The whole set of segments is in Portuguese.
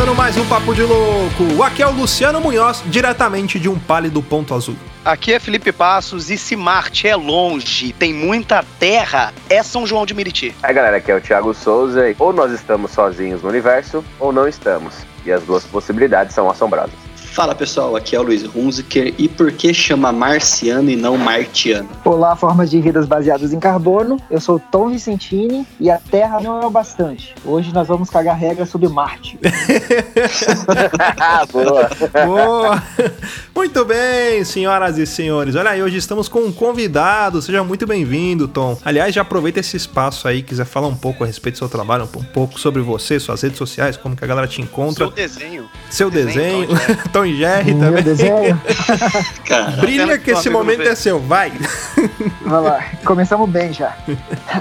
começando mais um Papo de Louco. Aqui é o Luciano Munhoz, diretamente de um pálido ponto azul. Aqui é Felipe Passos e se Marte é longe, tem muita terra, é São João de Meriti. Aí galera, aqui é o Thiago Souza. Ou nós estamos sozinhos no universo, ou não estamos. E as duas possibilidades são assombrosas. Fala pessoal, aqui é o Luiz Hunziker. E por que chama marciano e não martiano? Olá, formas de vidas baseadas em carbono. Eu sou Tom Vicentini e a Terra não é o bastante. Hoje nós vamos cagar regras sobre Marte. Boa! Boa! Muito bem, senhoras e senhores. Olha aí, hoje estamos com um convidado. Seja muito bem-vindo, Tom. Aliás, já aproveita esse espaço aí, quiser falar um pouco a respeito do seu trabalho, um pouco sobre você, suas redes sociais, como que a galera te encontra. Seu desenho. Seu desenho, Desenho, Tom e Jerry Meu também. desenho. Cara, Brilha que esse momento é seu, vai! Vai lá, começamos bem já.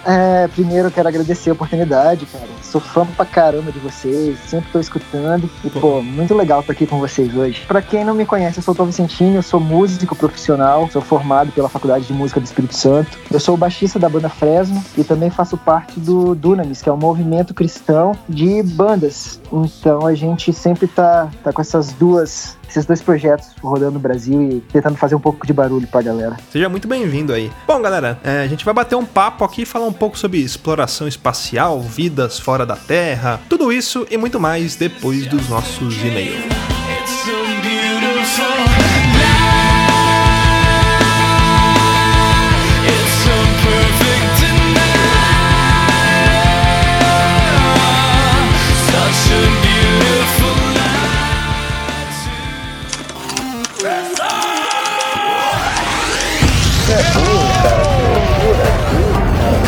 É, primeiro eu quero agradecer a oportunidade, cara. Sou fã pra caramba de vocês, sempre tô escutando. E, pô, muito legal estar aqui com vocês hoje. Pra quem não me conhece, eu sou o Tom Vicentini, eu sou músico profissional, sou formado pela Faculdade de Música do Espírito Santo. Eu sou o baixista da banda Fresno e também faço parte do Dunamis, que é um movimento cristão de bandas. Então a gente sempre tá, tá com essas duas, esses dois projetos rodando no Brasil e tentando fazer um pouco de barulho pra galera. Seja muito bem-vindo aí. Bom, galera, é, a gente vai bater um papo aqui e falar um pouco sobre exploração espacial, vidas fora da Terra, tudo isso e muito mais depois dos nossos e-mails.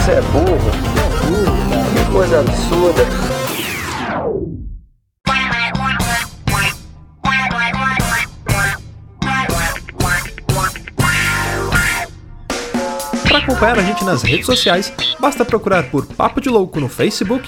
Você é burro. É burro. Que coisa absurda. Para acompanhar a gente nas redes sociais, basta procurar por Papo de Louco no Facebook,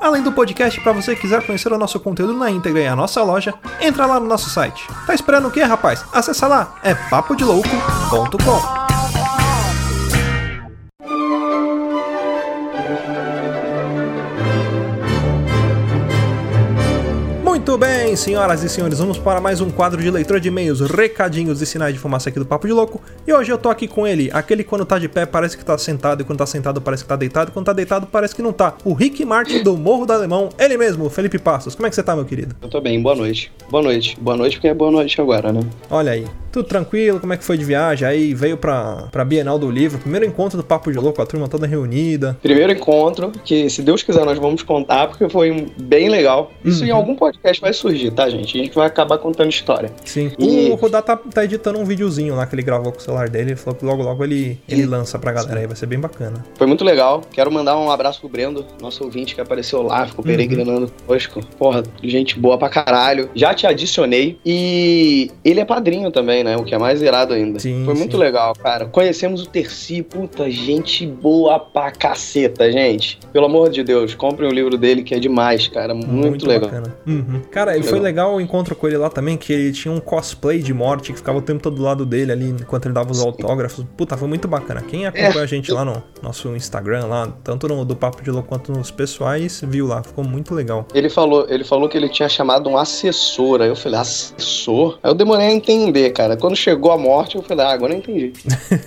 Além do podcast, para você quiser conhecer o nosso conteúdo na íntegra e a nossa loja, entra lá no nosso site. Tá esperando o quê, rapaz? Acessa lá, é papodelouco.com. Muito bem, senhoras e senhores, vamos para mais um quadro de leitura de e-mails, recadinhos e sinais de fumaça aqui do Papo de Louco. E hoje eu tô aqui com ele, aquele que quando tá de pé parece que tá sentado, e quando tá sentado parece que tá deitado, e quando tá deitado parece que não tá. O Rick Martin do Morro do Alemão, ele mesmo, Felipe Passos. Como é que você tá, meu querido? eu tô bem, boa noite. Boa noite. Boa noite porque é boa noite agora, né? Olha aí, tudo tranquilo, como é que foi de viagem? Aí veio pra, pra Bienal do Livro, primeiro encontro do Papo de Louco, a turma toda reunida. Primeiro encontro, que se Deus quiser nós vamos contar, porque foi bem legal. Isso em Uhum. algum podcast vai surgir, tá, gente? A gente vai acabar contando história. Sim, E- o Rodar tá, tá editando um videozinho lá que ele gravou com o celular dele, ele falou que logo logo ele, ele lança pra galera aí, vai ser bem bacana. Foi muito legal. Quero mandar um abraço pro Brendo, nosso ouvinte que apareceu lá, ficou Uhum. peregrinando conosco. Porra, gente boa pra caralho. Já te adicionei. E ele é padrinho também, né? O que é mais irado ainda. Sim, Foi muito sim. legal, cara. Conhecemos o Terci, puta, gente boa pra caceta, gente. Pelo amor de Deus, comprem o livro dele que é demais, cara. Muito, legal. bacana. Uhum. Cara, e foi legal. o encontro com ele lá também, que ele tinha um cosplay de morte que ficava o tempo todo do lado dele ali, enquanto ele dava os autógrafos. Puta, foi muito bacana. Quem acompanha É. a gente lá no nosso Instagram, lá, tanto no do Papo de Louco quanto nos pessoais, viu lá, ficou muito legal. Ele falou, ele falou que ele tinha chamado um assessor. Aí eu falei, assessor? Aí eu demorei a entender, cara. Quando chegou a morte, eu falei, ah, agora eu entendi.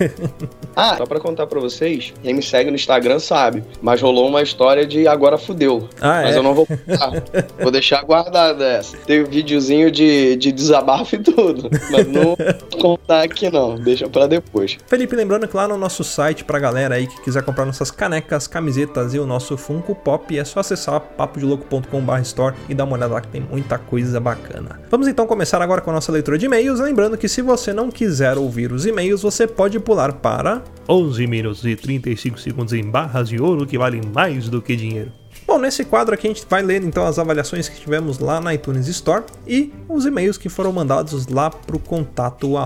ah, só pra contar pra vocês, quem me segue no Instagram sabe. Mas rolou uma história de agora fudeu. Ah, Mas é? eu não vou contar. vou deixar guardada essa. Tem um videozinho de, de desabafo e tudo. Mas não contar aqui não, deixa pra depois. Felipe, lembrando que lá no nosso site, pra galera aí que quiser comprar nossas canecas, camisetas e o nosso Funko Pop, é só acessar papodelouco.com.br store e dar uma olhada lá que tem muita coisa bacana. Vamos então começar agora com a nossa leitura de e-mails. Lembrando que se você não quiser ouvir os e-mails, você pode pular para 11 minutos e 35 segundos em barras de ouro que valem mais do que dinheiro. Bom, nesse quadro aqui a gente vai ler então as avaliações que tivemos lá na iTunes Store e os e-mails que foram mandados lá para o contato.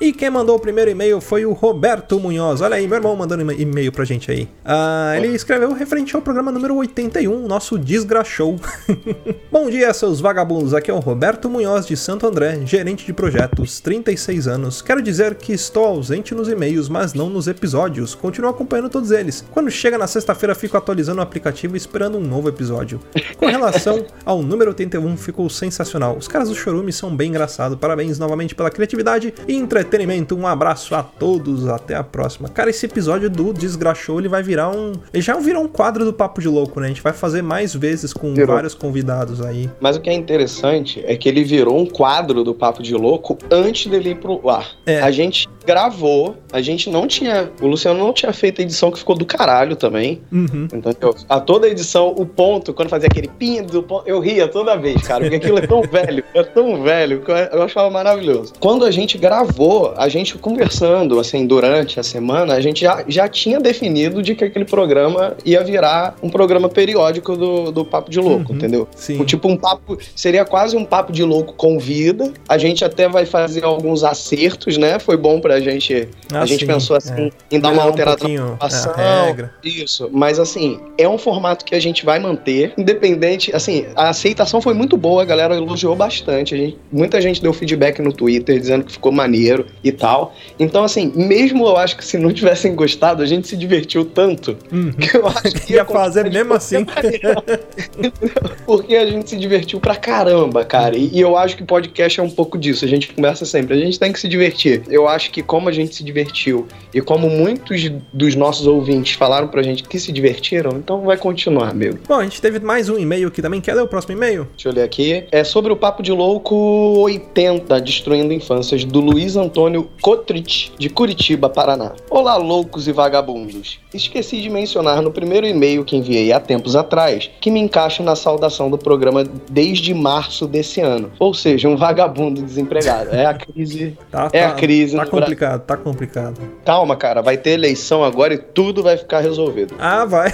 E quem mandou o primeiro e-mail foi o Roberto Munhoz. Olha aí, meu irmão mandando e-mail pra gente aí. Ah, ele escreveu referente ao programa número 81, nosso Desgraxou. Bom dia, seus vagabundos. Aqui é o Roberto Munhoz de Santo André, gerente de projetos, 36 anos. Quero dizer que estou ausente nos e-mails, mas não nos episódios. Continuo acompanhando todos eles. Quando chega na sexta-feira, fico atualizando o aplicativo esperando um novo episódio. Com relação ao número 81, ficou sensacional. Os caras do Chorume são bem engraçados. Parabéns novamente pela criatividade e entretenimento entretenimento. Um abraço a todos, até a próxima. Cara, esse episódio do Desgraxou, ele vai virar um. Ele já virou um quadro do Papo de Louco, né? A gente vai fazer mais vezes com virou. vários convidados aí. Mas o que é interessante é que ele virou um quadro do Papo de Louco antes dele ir pro ar. É. A gente gravou, a gente não tinha. O Luciano não tinha feito a edição que ficou do caralho também. Uhum. Entendeu? A toda a edição, o ponto, quando fazia aquele pin do ponto, eu ria toda vez, cara, porque aquilo é tão velho, é tão velho, que eu achava maravilhoso. Quando a gente gravou, a gente conversando, assim, durante a semana, a gente já, já tinha definido de que aquele programa ia virar um programa periódico do, do Papo de Louco, uhum, entendeu? Sim. Um, tipo um papo, seria quase um Papo de Louco com vida. A gente até vai fazer alguns acertos, né? Foi bom pra gente. Ah, a gente sim, pensou assim, é. em dar uma alterada um na. É, isso. Mas assim, é um formato que a gente vai manter, independente. Assim, a aceitação foi muito boa, a galera elogiou bastante. Gente, muita gente deu feedback no Twitter dizendo que ficou maneiro e tal. Então, assim, mesmo eu acho que se não tivessem gostado, a gente se divertiu tanto uhum. que eu acho que ia, ia fazer mesmo assim. Porque a gente se divertiu pra caramba, cara. E, e, eu acho que podcast é um pouco disso. A gente começa sempre, a gente tem que se divertir. Eu acho que como a gente se divertiu e como muitos dos nossos ouvintes falaram pra gente que se divertiram, então vai continuar, amigo. Bom, a gente teve mais um e-mail aqui também. Quer ler o próximo e-mail? Deixa eu ler aqui. É sobre o Papo de Louco 80, Destruindo Infâncias, do Luiz Antônio Antônio Cotrich, de Curitiba, Paraná. Olá, loucos e vagabundos. Esqueci de mencionar no primeiro e-mail que enviei há tempos atrás que me encaixo na saudação do programa desde março desse ano. Ou seja, um vagabundo desempregado. É a crise. Tá, é tá, a crise. Tá complicado, tá complicado. Calma, cara. Vai ter eleição agora e tudo vai ficar resolvido. Ah, vai.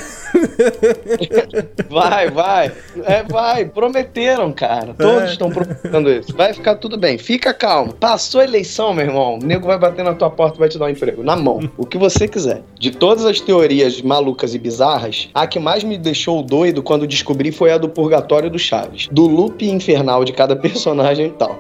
vai, vai. É, vai. Prometeram, cara. Todos é. estão prometendo isso. Vai ficar tudo bem. Fica calmo. Passou a eleição, meu irmão, o nego vai bater na tua porta e vai te dar um emprego. Na mão. O que você quiser. De todas as teorias malucas e bizarras, a que mais me deixou doido quando descobri foi a do purgatório do Chaves. Do loop infernal de cada personagem e tal.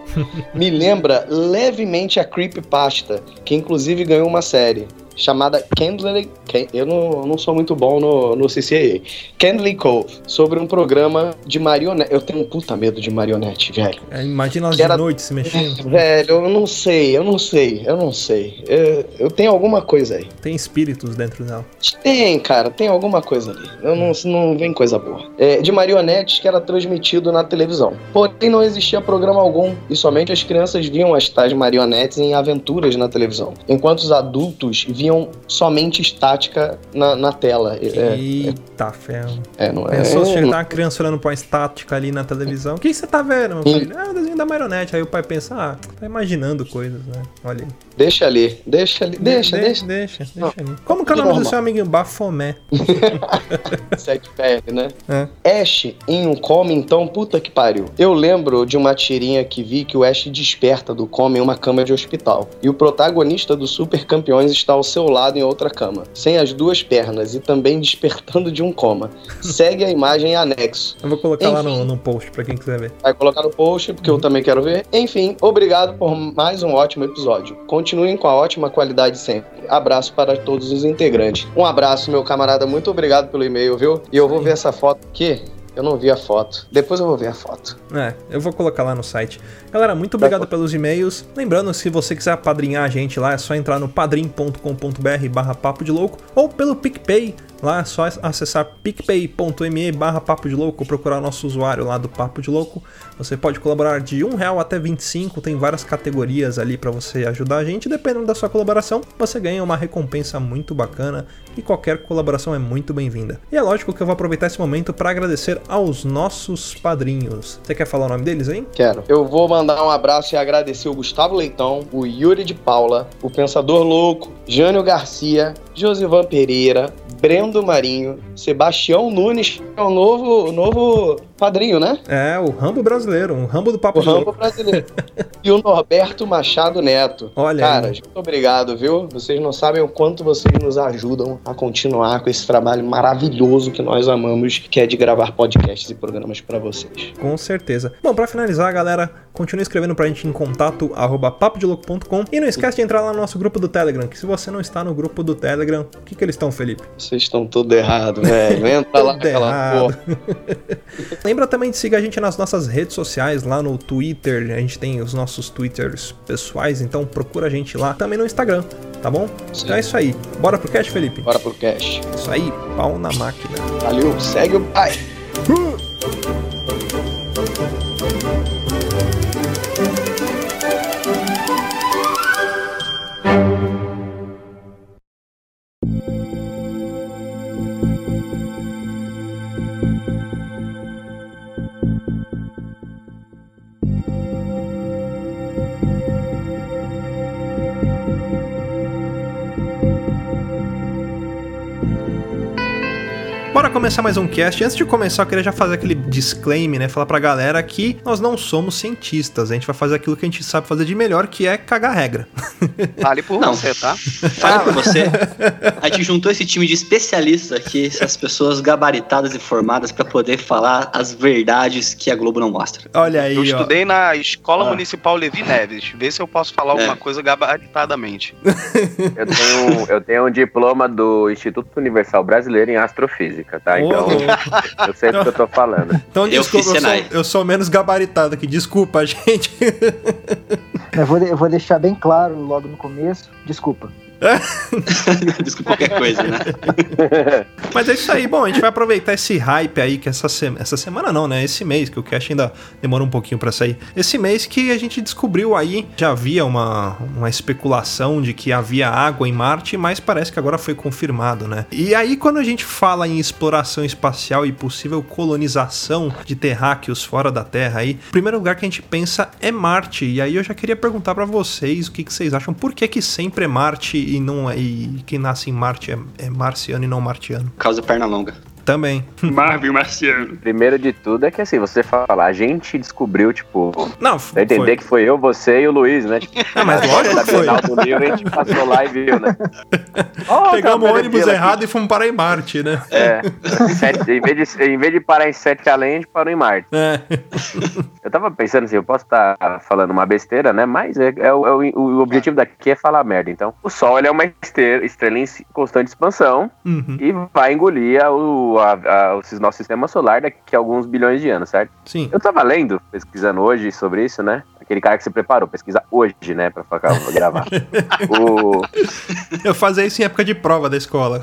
Me lembra levemente a Creepypasta, que inclusive ganhou uma série chamada Candlely. Eu não, não sou muito bom no, no CCA. Candley Cove, sobre um programa de marionete. Eu tenho um puta medo de marionete, velho. É, imagina elas de era... noite se mexendo. Velho, eu não sei, eu não sei, eu não sei. Eu, eu tenho alguma coisa aí. Tem espíritos dentro dela. Tem, cara, tem alguma coisa ali. Eu não, não vem coisa boa. É, de marionetes que era transmitido na televisão. Porém, não existia programa algum e somente as crianças viam as tais marionetes em aventuras na televisão. Enquanto os adultos viam somente estática na, na tela. É, Eita, é, ferro. É, não é. Pensou se chegar uma criança olhando pra uma estática ali na televisão. O que você tá vendo, meu filho? É o desenho da marionete. Aí o pai pensa, ah, tá imaginando coisas, né? Olha aí. Deixa ali, deixa ali, deixa, deixa. Deixa, deixa, deixa ali. Como que é o nome do seu amiguinho? Bafomé. Sete pele, né? É. Ash em um come, então, puta que pariu. Eu lembro de uma tirinha que vi que o Ash desperta do come em uma cama de hospital. E o protagonista do Super Campeões está ao seu lado em outra cama, sem as duas pernas e também despertando de um coma. Segue a imagem em anexo. Eu vou colocar Enfim, lá no, no post pra quem quiser ver. Vai colocar no post, porque uhum. eu também quero ver. Enfim, obrigado por mais um ótimo episódio. Continuem com a ótima qualidade sempre. Abraço para todos os integrantes. Um abraço, meu camarada. Muito obrigado pelo e-mail, viu? E eu vou ver essa foto aqui. Eu não vi a foto. Depois eu vou ver a foto. É, eu vou colocar lá no site. Galera, muito obrigado pelos e-mails. Lembrando, se você quiser padrinhar a gente lá, é só entrar no padrim.com.br barra papo de louco ou pelo PicPay Lá é só acessar picpay.me barra papo de louco, procurar nosso usuário lá do Papo de Louco. Você pode colaborar de um real até 25, tem várias categorias ali para você ajudar a gente. Dependendo da sua colaboração, você ganha uma recompensa muito bacana e qualquer colaboração é muito bem-vinda. E é lógico que eu vou aproveitar esse momento para agradecer aos nossos padrinhos. Você quer falar o nome deles aí? Quero. Eu vou mandar um abraço e agradecer o Gustavo Leitão, o Yuri de Paula, o Pensador Louco, Jânio Garcia, Josivan Pereira, Brendo Marinho, Sebastião Nunes, que é o novo, o novo padrinho, né? É, o Rambo brasileiro, um Rambo do Papo O Rambo Louco. brasileiro. e o Norberto Machado Neto. Olha Cara, aí. muito obrigado, viu? Vocês não sabem o quanto vocês nos ajudam a continuar com esse trabalho maravilhoso que nós amamos, que é de gravar podcasts e programas pra vocês. Com certeza. Bom, pra finalizar, galera, continue escrevendo pra gente em contato arroba papodelouco.com e não esquece de entrar lá no nosso grupo do Telegram, que se você não está no grupo do Telegram, o que, que eles estão, Felipe? Vocês estão tudo errado, velho. Entra lá naquela porra. Lembra também de seguir a gente nas nossas redes sociais, lá no Twitter, a gente tem os nossos Twitters pessoais, então procura a gente lá, também no Instagram, tá bom? Sim. Então é isso aí. Bora pro cast, Felipe? Bora pro cast. Isso aí, pau na máquina. Valeu, segue o pai. Começar mais um cast. Antes de começar, eu queria já fazer aquele disclaimer, né? Falar pra galera que nós não somos cientistas. A gente vai fazer aquilo que a gente sabe fazer de melhor, que é cagar regra. Vale por Não. você, tá? Fale por você. A gente juntou esse time de especialistas aqui, essas pessoas gabaritadas e formadas pra poder falar as verdades que a Globo não mostra. Olha aí, Eu ó. estudei na Escola Ah. Municipal Levi Neves. Vê se eu posso falar alguma É. coisa gabaritadamente. Eu tenho, eu tenho um diploma do Instituto Universal Brasileiro em Astrofísica, tá? Então, Ô, eu sei do que eu tô falando. Então, Eu desculpa, eu sou, eu sou menos gabaritado aqui. Desculpa, gente. Eu vou, eu vou deixar bem claro logo no começo. Desculpa. Desculpa qualquer coisa, né? Mas é isso aí. Bom, a gente vai aproveitar esse hype aí que essa, se- essa semana não, né? Esse mês, que o cast ainda demora um pouquinho pra sair. Esse mês que a gente descobriu aí, já havia uma, uma especulação de que havia água em Marte, mas parece que agora foi confirmado, né? E aí, quando a gente fala em exploração espacial e possível colonização de terráqueos fora da Terra aí, o primeiro lugar que a gente pensa é Marte. E aí eu já queria perguntar pra vocês o que, que vocês acham. Por que, que sempre é Marte e não é. E quem nasce em Marte é, é marciano e não martiano? Causa perna longa. Também. Marvin Marciano. Primeiro de tudo é que assim, você fala, a gente descobriu, tipo, Não, foi. entender que foi eu, você e o Luiz, né? Tipo, Ah, mas lógico que foi. Do Livro, a gente passou lá e viu, né? Ó, Pegamos tá o uma ônibus beleza aqui. errado e fomos parar em Marte, né? É, sete- em, vez de, em vez de parar em Sete Além, a gente parou em Marte. É. Eu tava pensando assim, eu posso estar falando uma besteira, né? Mas é, é o, é o- o objetivo daqui é falar merda. Então, o Sol ele é uma estrela, estrela em constante expansão Uhum. e vai engolir a- o, a- a- o nosso sistema solar daqui a alguns bilhões de anos, certo? Sim. Eu tava lendo, pesquisando hoje sobre isso, né? Aquele cara que se preparou, pesquisa hoje, né? Pra vou gravar. o, Eu fazia isso em época de prova da escola.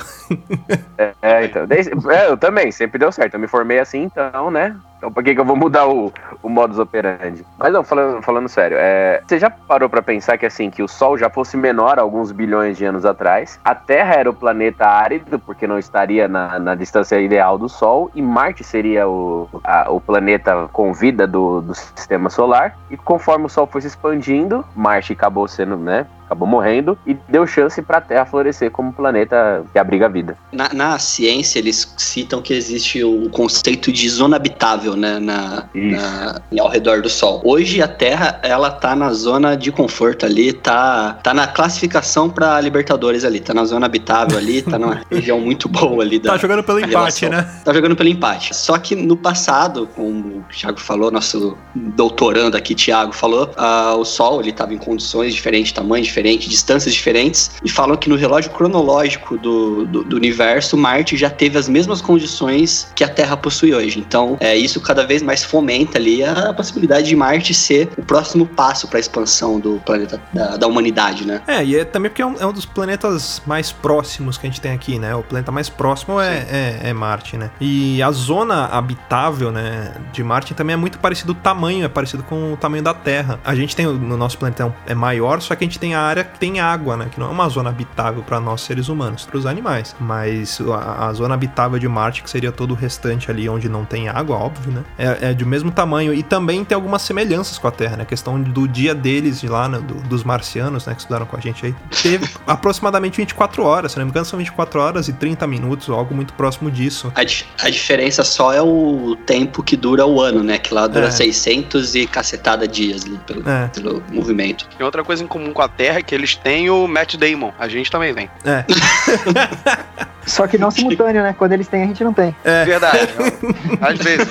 É, então. desde- é, eu também, sempre deu certo. Eu me formei assim, então, né? Então por que, que eu vou mudar o, o modus operandi? Mas não, falando, falando sério, é, você já parou pra pensar que assim, que o Sol já fosse menor alguns bilhões de anos atrás, a Terra era o planeta árido, porque não estaria na, na distância ideal do Sol, e Marte seria o, a- o planeta com vida do, do sistema solar, e conforme o Sol foi se expandindo, Marte acabou sendo, né? Acabou morrendo e deu chance pra Terra florescer como planeta que abriga a vida. Na, na ciência, eles citam que existe o conceito de zona habitável, né, na, na- ao redor do Sol. Hoje, a Terra, ela tá na zona de conforto ali, tá, tá na classificação pra Libertadores ali, tá na zona habitável ali, tá numa região muito boa ali da, Tá jogando pelo empate, relação. né? Tá jogando pelo empate. Só que no passado, como o Thiago falou, nosso doutorando aqui, Thiago, falou, ah, o Sol ele estava em condições diferentes, tamanhos diferentes, diferente, distâncias diferentes, e falam que no relógio cronológico do, do, do universo, Marte já teve as mesmas condições que a Terra possui hoje. Então, é, isso cada vez mais fomenta ali a possibilidade de Marte ser o próximo passo para a expansão do planeta da, da, humanidade, né? É, e é também porque é um, é um, dos planetas mais próximos que a gente tem aqui, né? O planeta mais próximo é, é, é, Marte, né? E a zona habitável, né, de Marte também é muito parecido o tamanho, é parecido com o tamanho da Terra. A gente tem no nosso planeta é maior, só que a gente tem a área que tem água, né? Que não é uma zona habitável para nós seres humanos, para os animais. Mas a, a, zona habitável de Marte, que seria todo o restante ali onde não tem água, óbvio, né? É, é do mesmo tamanho e também tem algumas semelhanças com a Terra, né? A questão do dia deles de lá, né? do, dos marcianos, né? Que estudaram com a gente aí. Teve aproximadamente 24 horas, se não me engano, são 24 horas e 30 minutos, algo muito próximo disso. A, a diferença só é o tempo que dura o ano, né? Que lá dura é. 600 e cacetada dias ali, pelo, é. pelo movimento. Tem outra coisa em comum com a Terra que eles têm o Matt Damon. A gente também tem. É. Só que não simultâneo, né? Quando eles têm, a gente não tem. É. Verdade. Às vezes.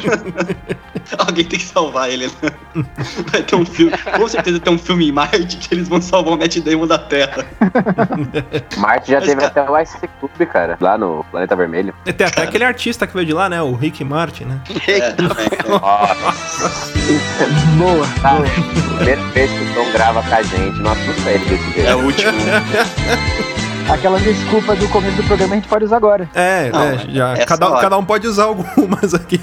Alguém tem que salvar ele, né? Vai ter um filme. Com certeza tem um filme em Marte que eles vão salvar o Matt Damon da Terra. Marte já Mas, cara... teve até o Ice Cube, cara, lá no Planeta Vermelho. Tem até cara. aquele artista que veio de lá, né? O Rick Martin, né? É, também. boa. Tá. boa. O primeiro vez que o Tom grava com a gente, não ele desse jeito. É o último. Aquela desculpa do começo do programa a gente pode usar agora. É, Não, é já. Cada, cada um pode usar algumas aqui.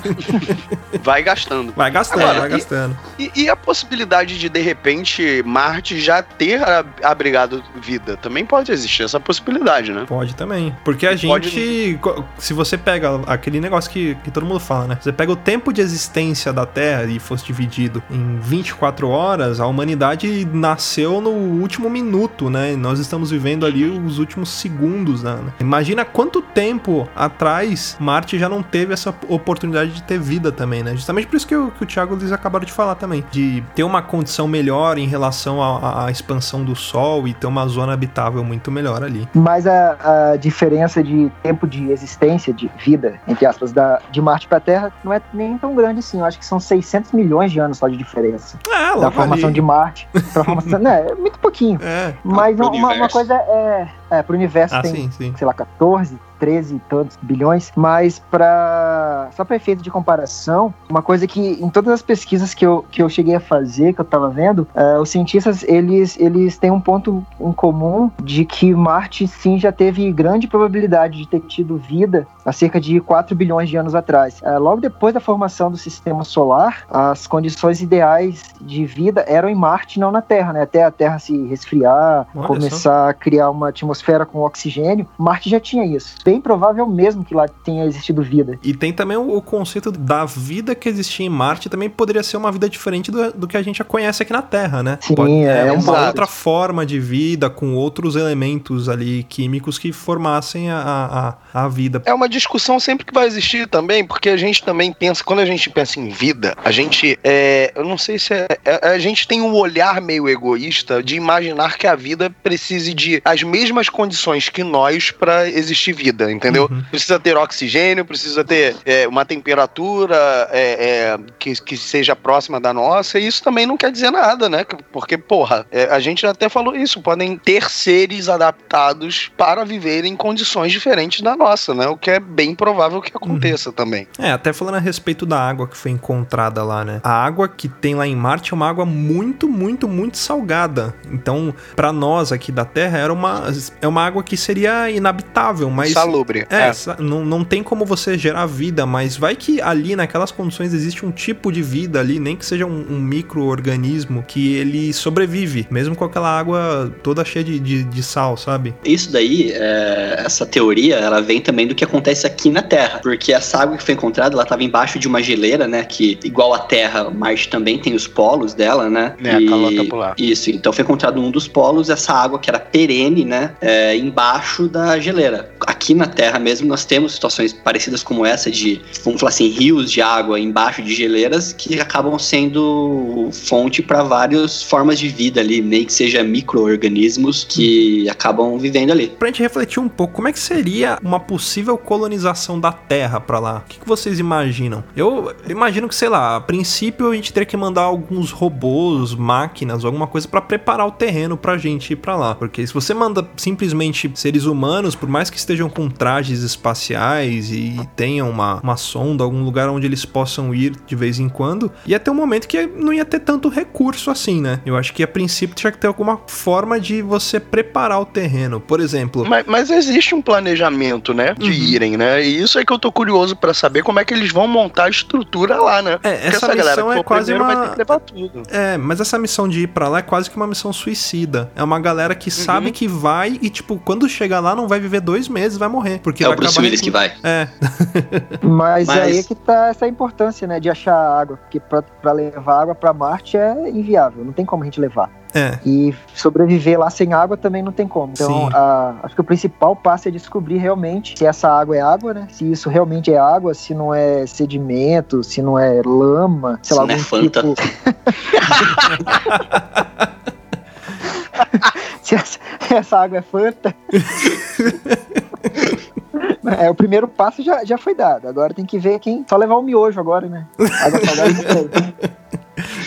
Vai gastando. Vai gastando, Agora, vai gastando. E, e, a possibilidade de, de repente, Marte já ter abrigado vida? Também pode existir essa possibilidade, né? Pode também. Porque a gente. Pode... Se você pega aquele negócio que, que todo mundo fala, né? Você pega o tempo de existência da Terra e fosse dividido em 24 horas, a humanidade nasceu no último minuto, né? E nós estamos vivendo ali os últimos últimos segundos, né? Imagina quanto tempo atrás Marte já não teve essa oportunidade de ter vida também, né? Justamente por isso que, o, que o Thiago eles acabaram de falar também, de ter uma condição melhor em relação à, à expansão do Sol e ter uma zona habitável muito melhor ali. Mas a, a diferença de tempo de existência, de vida, entre aspas, da, de Marte para a Terra não é nem tão grande assim. Eu acho que são 600 milhões de anos só de diferença. É, da formação ali. de Marte para formação. né, é muito pouquinho. É. Mas uma, uma, coisa é, é, pro universo ah, tem, sim, sim. sei lá, 14, 13 e tantos bilhões, mas para só para efeito de comparação, uma coisa que em todas as pesquisas que eu, que eu cheguei a fazer, que eu estava vendo, uh, os cientistas eles, eles têm um ponto em comum de que Marte sim já teve grande probabilidade de ter tido vida há cerca de 4 bilhões de anos atrás. Uh, logo depois da formação do sistema solar, as condições ideais de vida eram em Marte, não na Terra, né? Até a Terra se resfriar, Olha começar só. a criar uma atmosfera com oxigênio, Marte já tinha isso bem provável mesmo que lá tenha existido vida. E tem também o, o conceito da vida que existia em Marte também poderia ser uma vida diferente do, do que a gente já conhece aqui na Terra, né? Sim, Pode, é, é uma outra forma de vida com outros elementos ali químicos que formassem a, a, a vida. É uma discussão sempre que vai existir também, porque a gente também pensa, quando a gente pensa em vida, a gente, é, eu não sei se é, é a gente tem um olhar meio egoísta de imaginar que a vida precise de as mesmas condições que nós para existir vida vida, entendeu? Uhum. Precisa ter oxigênio, precisa ter é, uma temperatura é, é, que, que seja próxima da nossa, e isso também não quer dizer nada, né? Porque, porra, é, a gente até falou isso, podem ter seres adaptados para viver em condições diferentes da nossa, né? O que é bem provável que aconteça uhum. também. É, até falando a respeito da água que foi encontrada lá, né? A água que tem lá em Marte é uma água muito, muito, muito salgada. Então, para nós aqui da Terra, era uma, é uma água que seria inabitável, mas insalubre. É, é. Não, não tem como você gerar vida, mas vai que ali naquelas condições existe um tipo de vida ali, nem que seja um, um micro-organismo que ele sobrevive, mesmo com aquela água toda cheia de, de, de sal, sabe? Isso daí, é, essa teoria, ela vem também do que acontece aqui na Terra, porque essa água que foi encontrada, ela estava embaixo de uma geleira, né, que igual a Terra, Marte também tem os polos dela, né? É, e, a calota polar. Isso, então foi encontrado um dos polos, essa água que era perene, né, é, embaixo da geleira. aqui na Terra mesmo nós temos situações parecidas como essa de, vamos falar assim, rios de água embaixo de geleiras que acabam sendo fonte para várias formas de vida ali, nem que seja micro-organismos que acabam vivendo ali. Pra gente refletir um pouco, como é que seria uma possível colonização da Terra pra lá? O que, que vocês imaginam? Eu imagino que, sei lá, a princípio a gente teria que mandar alguns robôs, máquinas, alguma coisa pra preparar o terreno pra gente ir pra lá. Porque se você manda simplesmente seres humanos, por mais que estejam com trajes espaciais e tenham uma, uma sonda, algum lugar onde eles possam ir de vez em quando, ia ter um momento que não ia ter tanto recurso assim, né? Eu acho que a princípio tinha que ter alguma forma de você preparar o terreno. Por exemplo. Mas, mas existe um planejamento, né? De Uhum. irem, né? E isso é que eu tô curioso pra saber como é que eles vão montar a estrutura lá, né? É, Porque essa missão que é quase uma. vai ter que levar tudo. É, mas essa missão de ir pra lá é quase que uma missão suicida. É uma galera que sabe que vai e, tipo, quando chegar lá não vai viver dois meses, vai morrer. Porque é vai o Bruce Willis que vai. É, Mas, Mas- aí é que tá essa importância, né, de achar água, porque pra, pra levar água pra Marte é inviável, não tem como a gente levar. é. E sobreviver lá sem água também não tem como. Então, a- acho que o principal passo é descobrir realmente se essa água é água, né? Se isso realmente é água, se não é sedimento, se não é lama, sei Se lá, não é algum Fanta. tipo. se essa, essa água é Fanta. É, o primeiro passo já, já foi dado. Agora tem que ver quem. Só levar o miojo agora, né? Água salgada.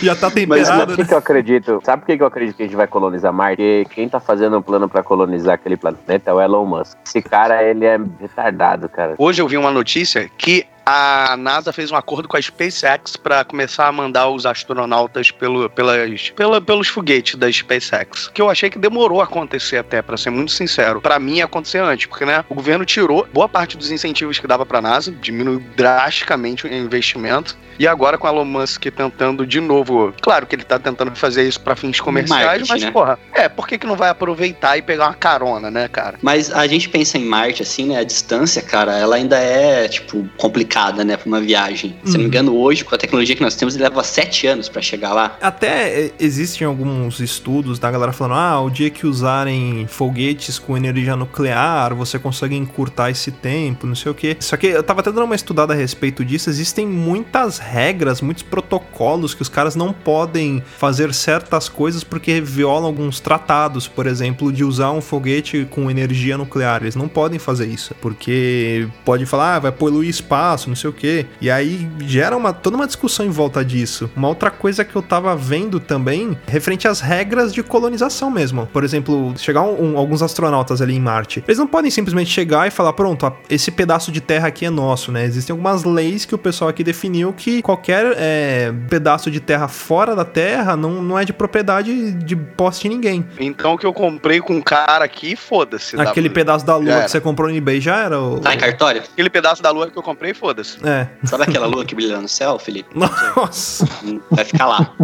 Já tá Mas temperado, sabe por que né? que eu acredito? Sabe por que que eu acredito que a gente vai colonizar Marte? Porque quem tá fazendo um plano pra colonizar aquele planeta é o Elon Musk. Esse cara, ele é retardado, cara. Hoje eu vi uma notícia que a NASA fez um acordo com a SpaceX para começar a mandar os astronautas pelo, pelas, pela, pelos foguetes da SpaceX. Que eu achei que demorou a acontecer até, para ser muito sincero. Para mim ia acontecer antes, porque né, o governo tirou boa parte dos incentivos que dava para a NASA, diminuiu drasticamente o investimento. E agora com a Elon Musk tentando de novo, claro que ele tá tentando fazer isso para fins comerciais, Marketing, mas né? porra, é, por que que não vai aproveitar e pegar uma carona, né, cara? Mas a gente pensa em Marte, assim, né? A distância, cara, ela ainda é, tipo, complicada, né? Pra uma viagem. Se não me Uhum. engano, hoje, com a tecnologia que nós temos, ele leva sete anos pra chegar lá. Até é, existem alguns estudos da galera falando: ah, o dia que usarem foguetes com energia nuclear, você consegue encurtar esse tempo, não sei o que. Só que eu tava até dando uma estudada a respeito disso. Existem muitas regras, muitos protocolos que os caras não podem fazer certas coisas porque violam alguns tratados, por exemplo, de usar um foguete com energia nuclear. Eles não podem fazer isso, porque pode falar, ah, vai poluir espaço, não sei o que. E aí gera uma, toda uma discussão em volta disso. Uma outra coisa que eu tava vendo também, referente às regras de colonização mesmo. Por exemplo, chegar um- um- alguns astronautas ali em Marte. Eles não podem simplesmente chegar e falar, pronto, a- esse pedaço de terra aqui é nosso, né? Existem algumas leis que o pessoal aqui definiu que qualquer é, pedaço de terra fora da terra não, não é de propriedade de posse de ninguém. Então o que eu comprei com um cara aqui, foda-se. Aquele pedaço da lua que você comprou no eBay já era? O... Tá em cartório? Aquele pedaço da lua que eu comprei, foda-se. É. Sabe aquela lua que brilha no céu, Felipe? Nossa. Vai ficar lá.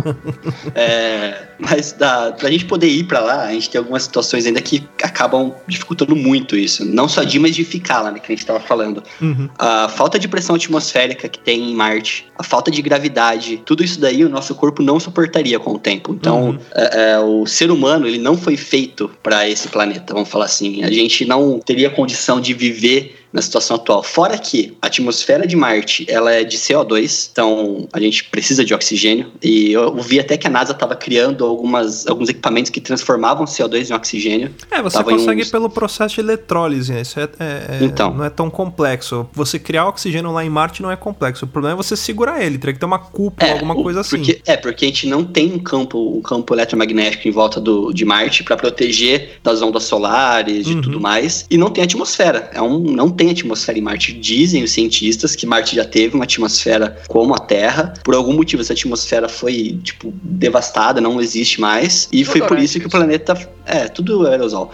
É, mas da, da gente poder ir pra lá, a gente tem algumas situações ainda que acabam dificultando muito isso. Não só de mas de ficar lá, né? Que a gente tava falando. Uhum. A falta de pressão atmosférica que tem em Marte, a falta de gravidade, tudo isso daí o nosso corpo não suportaria com o tempo. Então, Uhum. é, é, o ser humano ele não foi feito para esse planeta, vamos falar assim. A gente não teria condição de viver na situação atual. Fora que a atmosfera de Marte ela é de CO2, então a gente precisa de oxigênio. E eu vi até que a NASA estava criando algumas, alguns equipamentos que transformavam CO2 em oxigênio. É, você Tava consegue uns- pelo processo de eletrólise? Isso é, é- é- Então. não é tão complexo. Você criar oxigênio lá em Marte não é complexo. O problema é você segurar ele, teria que ter uma cúpula, alguma o- coisa assim. Porque, é, porque a gente não tem um campo, um campo eletromagnético em volta do, de Marte para proteger das ondas solares, de Uhum. tudo mais. E não tem atmosfera. É um, não tem atmosfera em Marte. Dizem os cientistas que Marte já teve uma atmosfera como a Terra. Por algum motivo, essa atmosfera foi, tipo, devastada, não existe mais. E foi por isso que o planeta. É, tudo aerosol.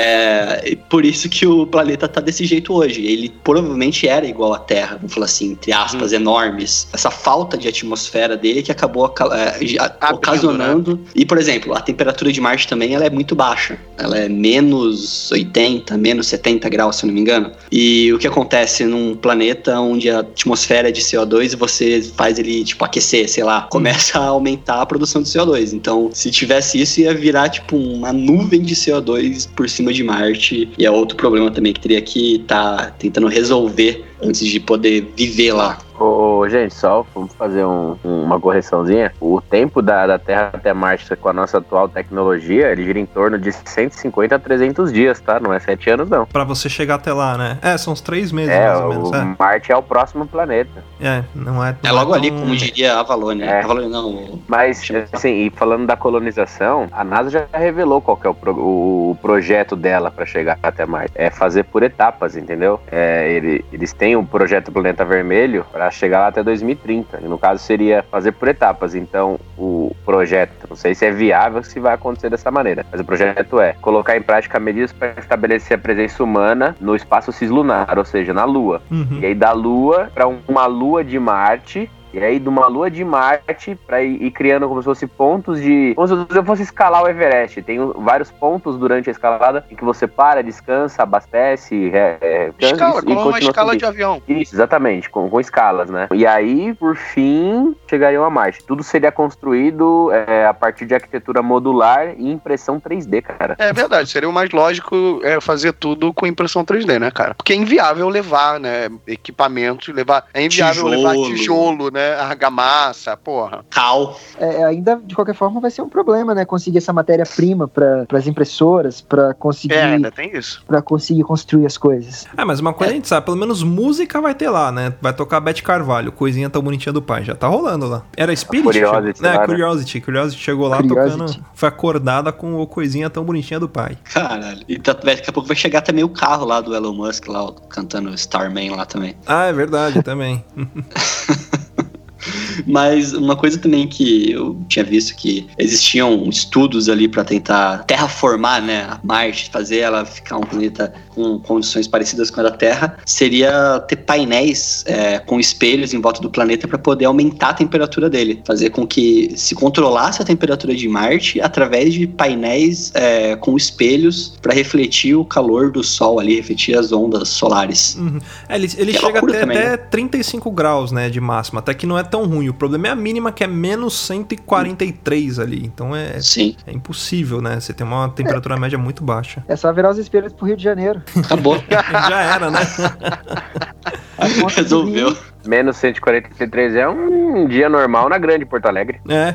É, por isso que o planeta tá desse jeito hoje. Ele provavelmente era igual à Terra, vamos falar assim, entre aspas, Uhum. enormes. Essa falta de atmosfera dele que acabou aca- é, Abrindo, ocasionando. E, por exemplo, a temperatura de Marte também ela é muito baixa. Ela é menos 80, menos 70 graus, se eu não me engano. E o que acontece num planeta onde a atmosfera é de CO2 e você faz ele, tipo, aquecer, sei lá, começa a aumentar a produção de CO2. Então, se tivesse isso, ia virar, tipo, uma nuvem de CO2 por cima de Marte. E é outro problema também que teria que estar tá tentando resolver antes de poder viver lá. Ô, gente, só vamos fazer um, uma correçãozinha. O tempo da, da Terra até Marte com a nossa atual tecnologia, ele gira em torno de 150 a 300 dias, tá? Não é 7 anos, não. Pra você chegar até lá, né? É, são uns 3 meses, é, mais ou menos. É. Marte é o próximo planeta. É, não é. Não é logo tão... ali, como diria Avalon, né? É. Avalon não. Mas, assim, e falando da colonização, a NASA já revelou qual que é o, pro, o projeto dela para chegar até Marte. É fazer por etapas, entendeu? É, ele, eles têm o um projeto Planeta Vermelho para chegar lá até 2030. E no caso seria fazer por etapas. Então, o projeto, não sei se é viável se vai acontecer dessa maneira, mas o projeto é colocar em prática medidas para estabelecer a presença humana no espaço cislunar, ou seja, na Lua. Uhum. E aí da Lua para uma Lua de Marte e aí, de uma lua de Marte, pra ir, ir, criando como se fosse pontos de. Como se eu fosse escalar o Everest. Tem vários pontos durante a escalada em que você para, descansa, abastece. É, é, escala, e, como uma escala subindo. de avião. Isso, exatamente, com, com escalas, né? E aí, por fim, chegariam a Marte. Tudo seria construído é, a partir de arquitetura modular e impressão 3D, cara. É verdade, seria o mais lógico é, fazer tudo com impressão 3D, né, cara? Porque é inviável levar, né, equipamentos, levar. É inviável Tijolo. levar tijolo, né? Argamassa, porra. Cal. É, ainda, de qualquer forma, vai ser um problema, né? Conseguir essa matéria-prima para as impressoras, para conseguir, É, ainda tem isso. pra conseguir construir as coisas. É, mas uma coisa a gente sabe, pelo menos música vai ter lá, né? Vai tocar Beth Carvalho, coisinha tão bonitinha do pai. Já tá rolando lá. Era Spirit? Curiosity chegou... lá, É, né? Curiosity. Curiosity chegou lá Curiosity. tocando. Foi acordada com o coisinha tão bonitinha do pai. Caralho. E tá- daqui a pouco vai chegar também o carro lá do Elon Musk, lá, cantando Starman lá também. Ah, é verdade, também. Mas uma coisa também que eu tinha visto que existiam estudos ali para tentar terraformar, né, a Marte, fazer ela ficar um planeta com condições parecidas com a da Terra, seria ter painéis é, com espelhos em volta do planeta para poder aumentar a temperatura dele, fazer com que se controlasse a temperatura de Marte através de painéis é, com espelhos para refletir o calor do Sol ali, refletir as ondas solares. Uhum. É, ele ele é chega até, também, até 35 graus, né, de máxima. Até que não é tão ruim. O problema é a mínima, que é menos 143 ali. Então é, Sim, é impossível, né? Você tem uma temperatura média muito baixa. É só virar os espelhos pro Rio de Janeiro. Acabou. Já era, né? Resolveu. Menos 143 é um dia normal na grande Porto Alegre. É.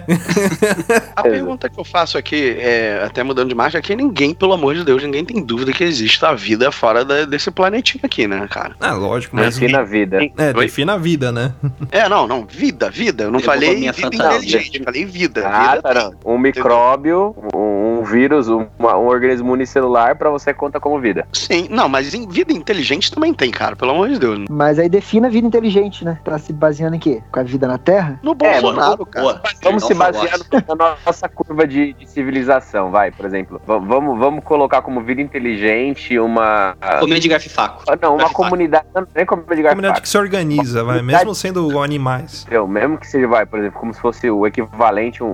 A pergunta que eu faço aqui, é, até mudando de marcha, é que ninguém, pelo amor de Deus, ninguém tem dúvida que existe a vida fora da- desse planetinho aqui, né, cara? Ah, lógico, mas. Aqui na vida. É, defina a vida, né? É, não, não, vida, vida. Eu não Eu falei a vida fantasia. inteligente, falei vida. Ah, vida tá, não. Um micróbio, um, um vírus, um, um organismo unicelular pra você conta como vida. Sim, não, mas em vida inteligente também tem, cara, pelo amor de Deus. Mas aí defina a vida inteligente, né? Tá se baseando em quê? Com a vida na Terra? No É, Bolsonaro, boa. cara. Vamos Não, se eu basear gosto. na nossa curva de, de civilização, vai, por exemplo. V- vamos, vamos colocar como vida inteligente uma. Comer de garfo e faco. Ah, Não, uma Garfo faco. comunidade. Não é comunidade de garfo Comunidade que se organiza, vai. Mesmo sendo animais. entendeu? Mesmo que seja, vai, por exemplo, como se fosse o equivalente a um,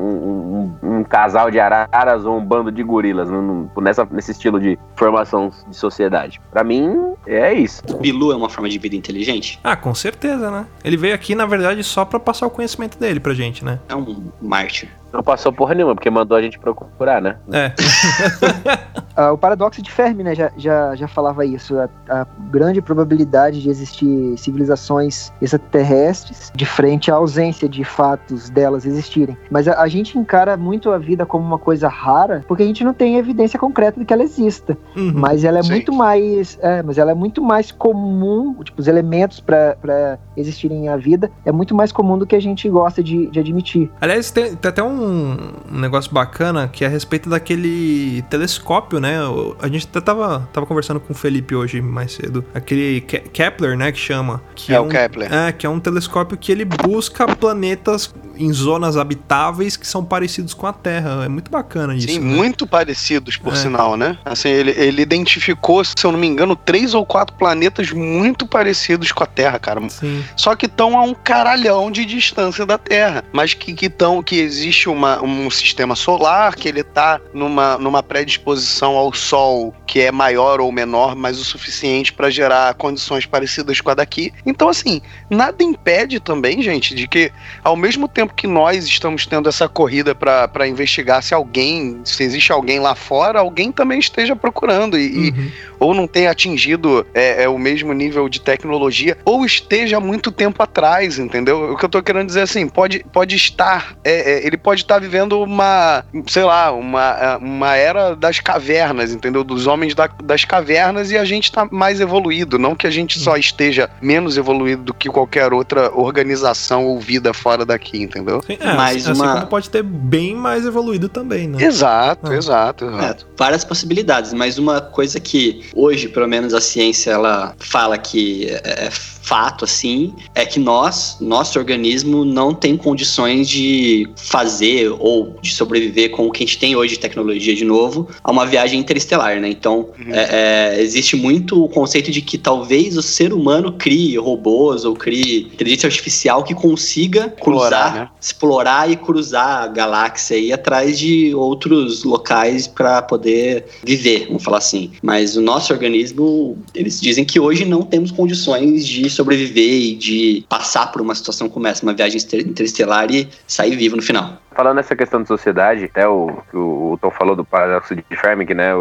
um- um casal de araras ou um bando de gorilas, num- num- nessa, nesse estilo de formação de sociedade. Pra mim, é isso. Bilu é uma forma de vida inteligente? Ah, com certeza, né? Ele veio aqui, na verdade, só pra passar o conhecimento dele pra gente, né? É um mártir. Não passou porra nenhuma, porque mandou a gente procurar, né? É. Ah, o paradoxo de Fermi, né, já, já, já falava isso. A, a grande probabilidade de existir civilizações extraterrestres de frente à ausência de fatos delas existirem. Mas a, a gente encara muito a vida como uma coisa rara porque a gente não tem evidência concreta de que ela exista. Uhum. Mas ela é Sim. muito mais. É, mas ela é muito mais comum, tipo, os elementos para existirem a vida é muito mais comum do que a gente gosta de, de admitir. Aliás, tem, tem até um, um negócio bacana que é a respeito daquele telescópio, né? O- A gente até tava, tava conversando com o Felipe hoje mais cedo. Aquele Ke- Kepler, né? Que chama. Que É o um, Kepler. É, que é um telescópio que ele busca planetas em zonas habitáveis que são parecidos com a Terra. É muito bacana isso. Sim, né? muito parecidos, por É. sinal, né? Assim, ele, ele identificou, se eu não me engano, três ou quatro planetas muito parecidos com a Terra, cara. Sim. Só que estão a um caralhão de distância da Terra. Mas que que, tão, que existe uma, um sistema solar, que ele tá numa, numa predisposição ao Sol que é maior ou menor, mas o suficiente para gerar condições parecidas com a daqui. Então, assim, nada impede também, gente, de que ao mesmo tempo tempo que nós estamos tendo essa corrida para investigar se alguém, se existe alguém lá fora, alguém também esteja procurando e, Uhum. e- ou não tenha atingido é, é, o mesmo nível de tecnologia, ou esteja há muito tempo atrás, entendeu? O que eu tô querendo dizer assim, pode, pode estar, é, é, ele pode estar vivendo uma, sei lá, uma, uma era das cavernas, entendeu? Dos homens da- das cavernas e a gente tá mais evoluído, não que a gente só esteja menos evoluído do que qualquer outra organização ou vida fora daqui, entendeu? Sim, é, Mais assim uma- como pode ter bem mais evoluído também, né? Exato, Ah. exato, É, exato. várias possibilidades, mas uma coisa que hoje, pelo menos a ciência, ela fala que é é fato, assim, é que nós, nosso organismo, não tem condições de fazer ou de sobreviver com o que a gente tem hoje de tecnologia de novo a uma viagem interestelar, né? Então, Uhum. é, é, existe muito o conceito de que talvez o ser humano crie robôs ou crie inteligência artificial que consiga cruzar, Explorar, né? explorar e cruzar a galáxia e ir atrás de outros locais para poder viver, vamos falar assim. Mas o nosso organismo, eles dizem que hoje não temos condições de sobreviver e de passar por uma situação como essa, uma viagem inter- interestelar e sair vivo no final. Falando nessa questão de sociedade, até o que o, Tom falou do paradoxo de Fermi, né?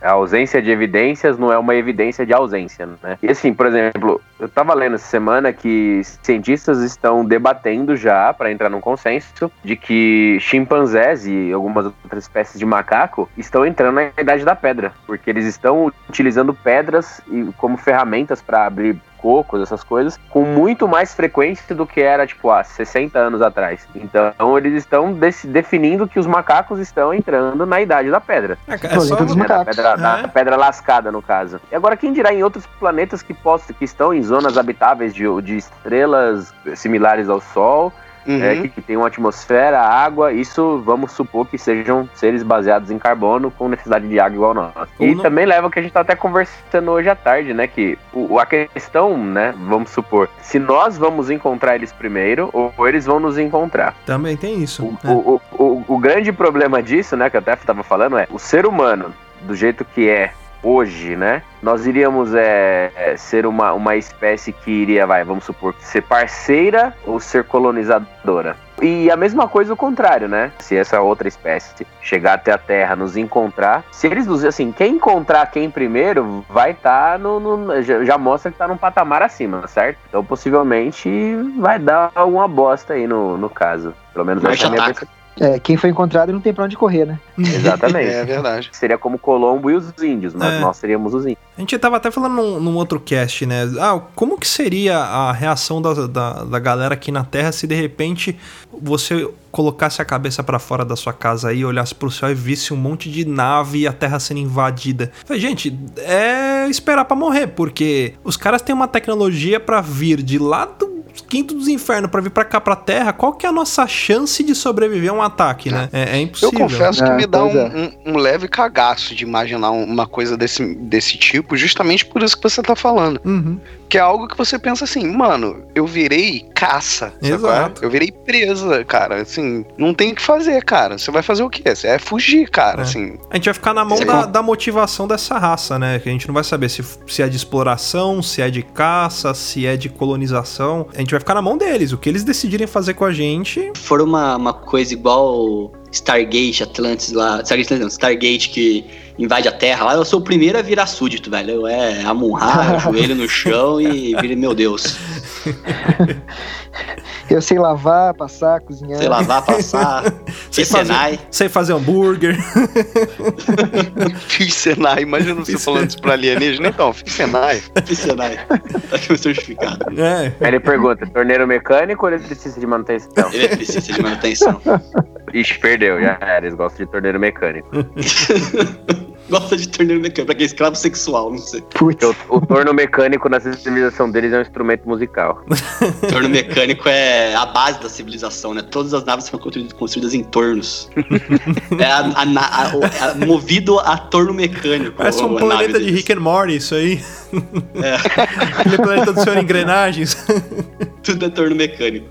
a ausência de evidências não é uma evidência de ausência, né? E assim, por exemplo, eu tava lendo essa semana que cientistas estão debatendo já, para entrar num consenso, de que chimpanzés e algumas outras espécies de macaco estão entrando na idade da pedra, porque eles estão utilizando pedras como ferramentas para abrir cocos, essas coisas, com muito mais frequência do que era, tipo, há 60 anos atrás. Então, eles estão definindo que os macacos estão entrando na idade da pedra. É, é só... dos Né, da, macacos. pedra, da É. pedra lascada, no caso. E agora, quem dirá em outros planetas que, possam, que estão em zonas habitáveis de, de estrelas similares ao Sol, Uhum. é, que, tem uma atmosfera, água, isso vamos supor que sejam seres baseados em carbono com necessidade de água igual nós. E não- também leva ao que a gente tá até conversando hoje à tarde, né? Que o, a questão, né, vamos supor, se nós vamos encontrar eles primeiro ou eles vão nos encontrar. Também tem isso. O, é. o, o, o- o grande problema disso, né, que a Tef estava falando, é o ser humano, do jeito que é hoje, né? Nós iríamos é, é, ser uma, uma espécie que iria, vai, vamos supor, ser parceira ou ser colonizadora. E a mesma coisa o contrário, né? Se essa outra espécie chegar até a Terra, nos encontrar, se eles nos, assim, quem encontrar quem primeiro, vai estar no, no- já, mostra que tá num patamar acima, certo? Então possivelmente vai dar alguma bosta aí no, no caso. Pelo menos Mas essa é a minha ataca. percepção. É, quem foi encontrado não tem pra onde correr, né? Exatamente. É verdade. Seria como Colombo e os índios, mas É. nós seríamos os índios. A gente tava até falando num, num outro cast, né? Ah, como que seria a reação da, da, da galera aqui na Terra se de repente você colocasse a cabeça pra fora da sua casa aí, olhasse pro céu e visse um monte de nave e a Terra sendo invadida? Falei, gente, é esperar pra morrer, porque os caras têm uma tecnologia pra vir de lá do quinto dos infernos pra vir pra cá pra Terra. Qual que é a nossa chance de sobreviver a um ataque, né? É, é Eu impossível. confesso que É, me dá um, é. um- um leve cagaço de imaginar um- uma coisa desse, desse tipo, justamente por isso que você tá falando. Uhum. Que é algo que você pensa assim, mano, eu virei caça. é? Exato. Eu virei presa, cara. Assim, não tem o que fazer, cara. Você vai fazer o quê? Você é fugir, cara. É. Assim, A gente vai ficar na mão da, da motivação dessa raça, né? Que a gente não vai saber se, se é de exploração, se é de caça, se é de colonização. A gente vai ficar na mão deles. O que eles decidirem fazer com a gente. Se for uma, uma coisa igual Stargate, Atlantis lá. Stargate, não, Stargate que invade a Terra lá, eu sou o primeiro a virar súdito, velho. Eu é Amun-Ra, joelho no chão e vira, meu Deus. Eu sei lavar, passar, cozinhar. Sei lavar, passar. Sei Sei Senai. Sei fazer hambúrguer. fiz Senai. Imagina você falando isso pra alienígena. Então, fiz Senai. Fiz Senai. Tá aqui o certificado. É. Aí ele pergunta, torneiro mecânico ou eletricista de manutenção? Ele precisa de manutenção. Ixi, perdeu, já era, eles gostam de torneiro mecânico. Gosta de torneiro mecânico, pra quem é escravo sexual, não sei. Putz. O, o torno mecânico na civilização deles é um instrumento musical. Torno mecânico é a base da civilização, né? Todas as naves são construídas, em tornos. é a, a, a- o- movido a torno mecânico. Parece um planeta de. Rick and Morty, isso aí. É, Aquele planeta do Senhor Engrenagens. tudo é torno mecânico.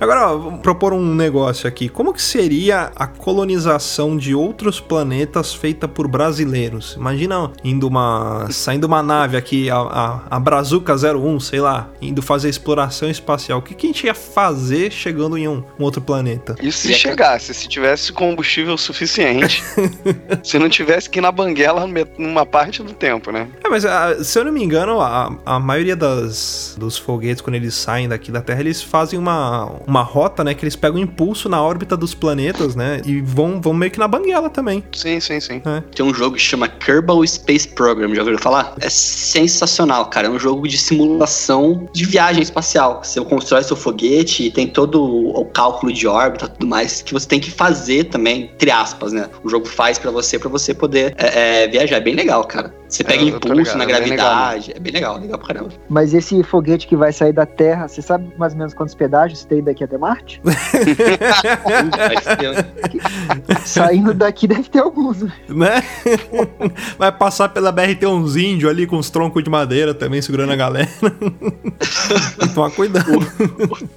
Agora, ó, vamos propor um negócio aqui. Como que seria a colonização de outros planetas feita por brasileiros? Imagina indo uma. saindo uma nave aqui, a, a, a Brazuca 01, sei lá, indo fazer exploração espacial. O que, que a gente ia fazer chegando em um, um outro planeta? Isso se chegasse, se tivesse combustível suficiente. se não tivesse que ir na banguela numa parte do tempo, né? É, mas ah, se eu não me engano, a, a maioria das, dos foguetes, quando eles saem daqui da Terra, eles fazem uma, uma rota, né? Que eles pegam impulso na órbita dos planetas, né? E vão, vão meio que na banguela também. Sim, sim, sim. Tem um jogo que chama Kerbal Space Program, já ouviram falar? É sensacional, cara. É um jogo de simulação de viagem espacial. Você constrói seu foguete e tem todo o cálculo de órbita e tudo mais que você tem que fazer também, entre aspas, né? O jogo faz pra você, pra você poder é, é, viajar. É bem legal, cara. Você pega É, impulso ligado, na é bem legal gravidade. é bem legal, legal pra caramba. Mas esse foguete que vai sair da Terra, você sabe mais ou menos quantos pedágios tem daqui até Marte? Saindo daqui deve ter alguns. né? Vai passar pela BRT uns índios ali com uns troncos de madeira também segurando a galera. Toma cuidado.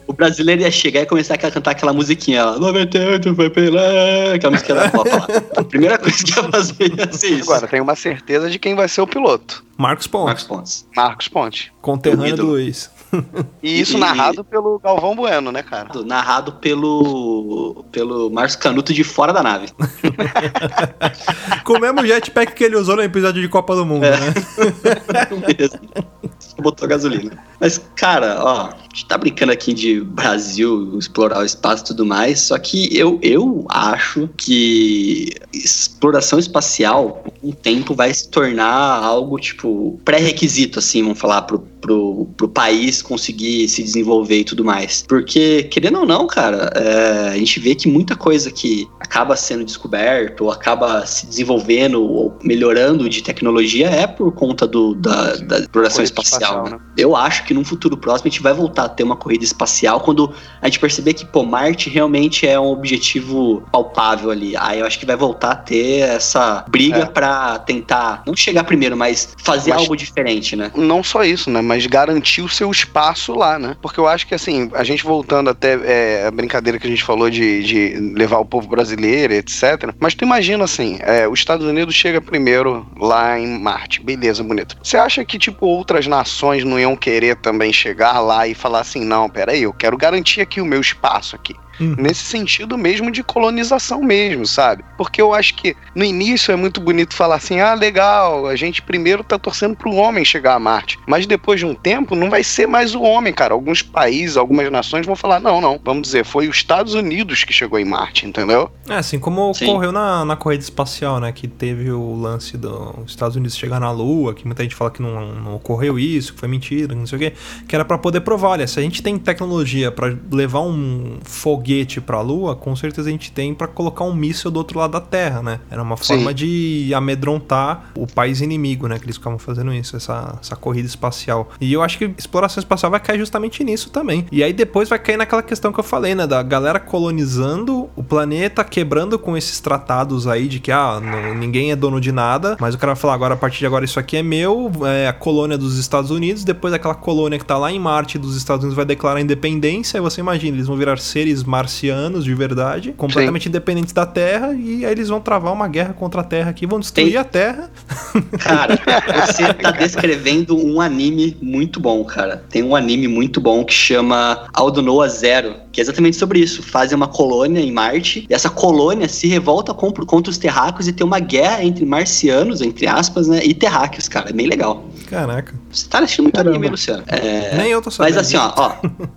O brasileiro ia chegar e começar a cantar aquela musiquinha lá. 98 foi pela. Aquela música da Copa lá. A primeira coisa que ia fazer ia ser isso. Agora, tenho uma certeza de quem vai ser o piloto. Marcos Pontes, Marcos Pontes. Marcos Ponte. conterrâneo do. Luiz. E isso E- narrado pelo Galvão Bueno, né, cara? Narrado pelo. pelo Márcio Canuto de fora da nave. Com o mesmo jetpack que ele usou no episódio de Copa do Mundo, É. né? Mesmo. Só Botou gasolina. Mas, cara, ó, a gente tá brincando aqui de Brasil, explorar o espaço e tudo mais, só que eu, eu acho que exploração espacial, com o tempo, vai se tornar algo, tipo, pré-requisito, assim, vamos falar, pro, pro, pro país conseguir se desenvolver e tudo mais. Porque, querendo ou não, cara, é, a gente vê que muita coisa que acaba sendo descoberto, ou acaba se desenvolvendo, ou melhorando de tecnologia, é por conta do, da, da exploração espacial. espacial, né? né? Eu acho que num futuro próximo a gente vai voltar a ter uma corrida espacial quando a gente perceber que, pô, Marte realmente é um objetivo palpável ali. Aí eu acho que vai voltar a ter essa briga É. pra tentar, não chegar primeiro, mas fazer Mas- algo diferente, né? Não só isso, né? Mas garantir o seu espaço lá, né? Porque eu acho que, assim, a gente voltando até é, a brincadeira que a gente falou de, de levar o povo brasileiro, etc. Mas tu imagina, assim, é, os Estados Unidos chega primeiro lá em Marte. Beleza, bonito. Você acha que, tipo, outras nações não iam querer também chegar lá e falar assim, não, peraí, eu quero garantir aqui o meu espaço aqui. Hum. Nesse sentido mesmo de colonização mesmo, sabe? Porque eu acho que no início é muito bonito falar assim: ah, legal, a gente primeiro tá torcendo pro homem chegar a Marte. Mas depois de um tempo não vai ser mais o homem, cara. Alguns países, algumas nações vão falar: não, não, vamos dizer, foi os Estados Unidos que chegou em Marte, entendeu? É, assim como Sim. ocorreu na, na corrida espacial, né? Que teve o lance dos Estados Unidos chegar na Lua, que muita gente fala que não, não ocorreu isso, que foi mentira, não sei o quê. Que era pra poder provar, olha, se a gente tem tecnologia pra levar um foguete pra Lua, com certeza a gente tem pra colocar um míssil do outro lado da Terra, né? Era uma Sim. forma de amedrontar o país inimigo, né? Que eles ficavam fazendo isso, essa, essa corrida espacial. E eu acho que exploração espacial vai cair justamente nisso também. E aí depois vai cair naquela questão que eu falei, né? Da galera colonizando o planeta, quebrando com esses tratados aí de que, ah, não- ninguém é dono de nada, mas o cara vai falar, agora a partir de agora isso aqui é meu, é a colônia dos Estados Unidos, depois aquela colônia que tá lá em Marte dos Estados Unidos vai declarar independência, aí você imagina, eles vão virar seres marcianos de verdade, completamente independentes da Terra, e aí eles vão travar uma guerra contra a Terra aqui, vão destruir Tem- a Terra. Cara, você tá descrevendo um anime muito bom, cara. Tem um anime muito bom que chama Aldonoa Zero, que é exatamente sobre isso. Fazem uma colônia em Marte, e essa colônia se revolta contra os terráqueos e tem uma guerra entre marcianos, entre aspas, né, e terráqueos, cara. É bem legal. Caraca. Você tá assistindo muito Caramba. anime, Luciano. É, Nem eu tô sabendo. Mas assim, ó, ó,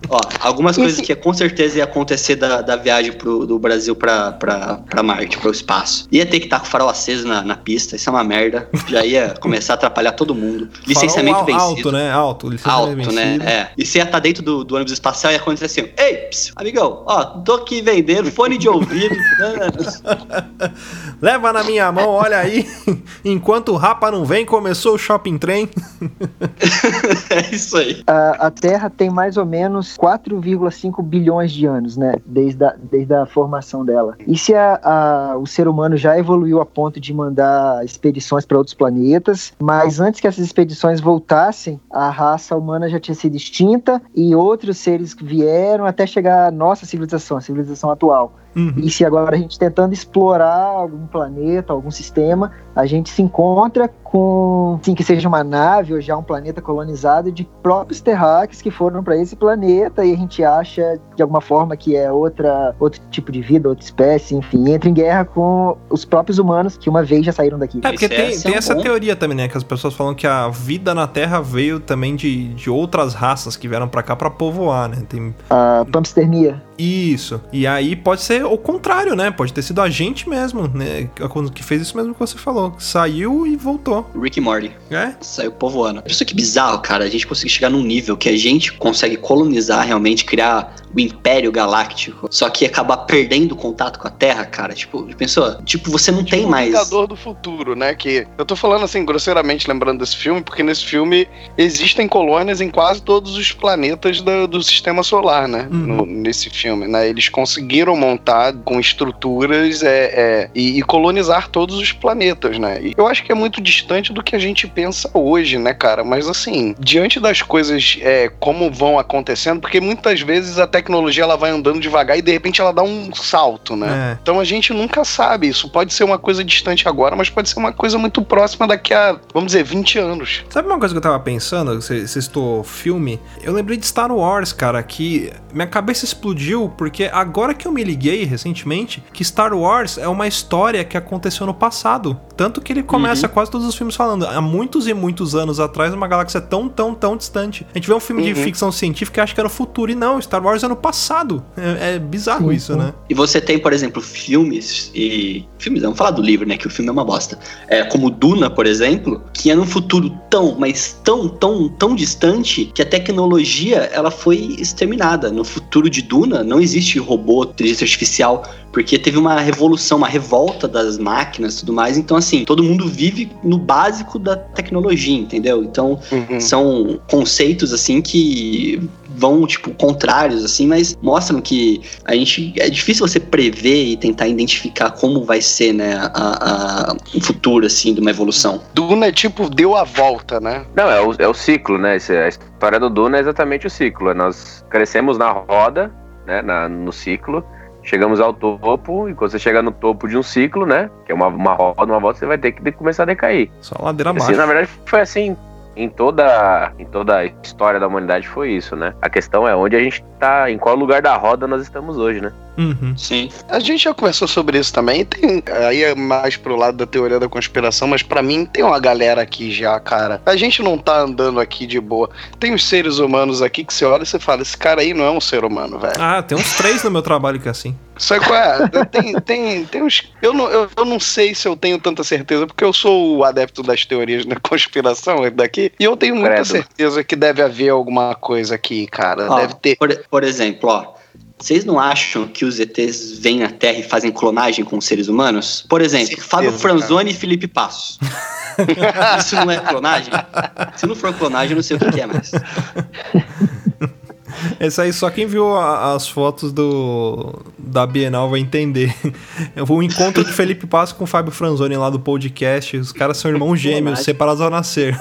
ó, algumas coisas que com certeza ia acontecer da, da viagem pro, do Brasil pra, pra, pra Marte, pro espaço. Ia ter que estar com o farol aceso na, na pista, isso é uma merda. Já ia começar a atrapalhar todo mundo. Licenciamento Farol al- vencido. Alto, né? Alto. Licenciamento Alto, né? É. E você ia estar dentro do, do ônibus espacial e ia acontecer assim: Ei, ps, amigão, ó, tô aqui vendendo fone de ouvido. Leva na minha mão, olha aí. Enquanto o Rapa não vem, começou o shopping trem. é isso aí. A, a Terra tem mais ou menos 4,5 bilhões de anos, né? Desde a, desde a formação dela. E se a, a, o ser humano já evoluiu a ponto de mandar expedições para outros planetas, mas antes que essas expedições voltassem, a raça humana já tinha sido extinta e outros seres vieram até chegar à nossa civilização, a civilização atual. Uhum. E se agora a gente tentando explorar algum planeta, algum sistema, a gente se encontra com, sim, que seja uma nave ou já um planeta colonizado de próprios terráqueos que foram para esse planeta e a gente acha de alguma forma que é outra outro tipo de vida, outra espécie, enfim, entra em guerra com os próprios humanos que uma vez já saíram daqui. É, porque tem, tem essa teoria também, né, que as pessoas falam que a vida na Terra veio também de, de outras raças que vieram para cá para povoar, né? Tem a pampstermia. Isso. E aí pode ser o contrário, né? Pode ter sido a gente mesmo, né? Que fez isso mesmo que você falou. Saiu e voltou. Rick e Morty. É? Saiu povoando. Isso que bizarro, cara. A gente conseguir chegar num nível que a gente consegue colonizar realmente, criar o Império Galáctico, só que acabar perdendo o contato com a Terra, cara. Tipo, pensou? Tipo, você não tipo tem mais. Vingador do futuro, né? Que eu tô falando assim, grosseiramente lembrando desse filme, porque nesse filme existem colônias em quase todos os planetas do, do sistema solar, né? Uhum. No, nesse filme, né? Eles conseguiram montar com estruturas é, é, e, e, colonizar todos os planetas, né? E eu acho que é muito distante do que a gente pensa hoje, né, cara? Mas assim, diante das coisas é, como vão acontecendo, porque muitas vezes a tecnologia ela vai andando devagar e de repente ela dá um salto, né? É. Então a gente nunca sabe. Isso pode ser uma coisa distante agora, mas pode ser uma coisa muito próxima daqui a, vamos dizer, 20 anos. Sabe uma coisa que eu tava pensando? Você citou filme? Eu lembrei de Star Wars, cara, que minha cabeça explodiu porque agora que eu me liguei recentemente que Star Wars é uma história que aconteceu no passado. Tanto que ele começa uhum. quase todos os filmes falando há muitos e muitos anos atrás, uma galáxia tão, tão, tão distante. A gente vê um filme uhum. de ficção científica e acha que é no futuro, e não, Star Wars é no passado. É, é bizarro uhum. isso, né? E você tem, por exemplo, filmes e. Filmes, vamos falar do livro, né? Que o filme é uma bosta. É, como Duna, por exemplo, que é num futuro tão, mas tão, tão, tão distante que a tecnologia ela foi exterminada. No futuro de Duna não existe robô, inteligência artificial porque teve uma revolução, uma revolta das máquinas e tudo mais. Então, assim, todo mundo vive no básico da tecnologia, entendeu? Então, uhum. são conceitos, assim, que vão, tipo, contrários, assim, mas mostram que a gente. É difícil você prever e tentar identificar como vai ser, né, a, a, o futuro, assim, de uma evolução. Duna, tipo, deu a volta, né? Não, é o, é o ciclo, né? A história do Duna é exatamente o ciclo. Nós crescemos na roda, né, na, no ciclo chegamos ao topo, e quando você chega no topo de um ciclo, né? Que é uma, uma roda, uma volta, você vai ter que começar a decair. Só ladeira assim, Na verdade, foi assim em toda, em toda a história da humanidade foi isso, né? A questão é onde a gente tá, em qual lugar da roda nós estamos hoje, né? Uhum. Sim. A gente já conversou sobre isso também. Tem, aí é mais pro lado da teoria da conspiração, mas para mim tem uma galera aqui já, cara. A gente não tá andando aqui de boa. Tem os seres humanos aqui que você olha e você fala: esse cara aí não é um ser humano, velho. Ah, tem uns três no meu trabalho que é assim. Sabe qual é? Tem, tem, tem uns. Eu não, eu, eu não sei se eu tenho tanta certeza, porque eu sou o adepto das teorias da conspiração daqui, e eu tenho muita Credo. certeza que deve haver alguma coisa aqui, cara. Ó, deve ter. Por, por exemplo, ó. Vocês não acham que os ETs vêm à Terra e fazem clonagem com os seres humanos? Por exemplo, certeza, Fábio Franzoni cara. e Felipe Passos. Isso não é clonagem? Se não for clonagem, eu não sei o que é mais. Esse aí só quem viu a, as fotos do da Bienal vai entender. O encontro de Felipe Passo com o Fábio Franzoni lá do podcast. Os caras são irmãos gêmeos, separados ao nascer.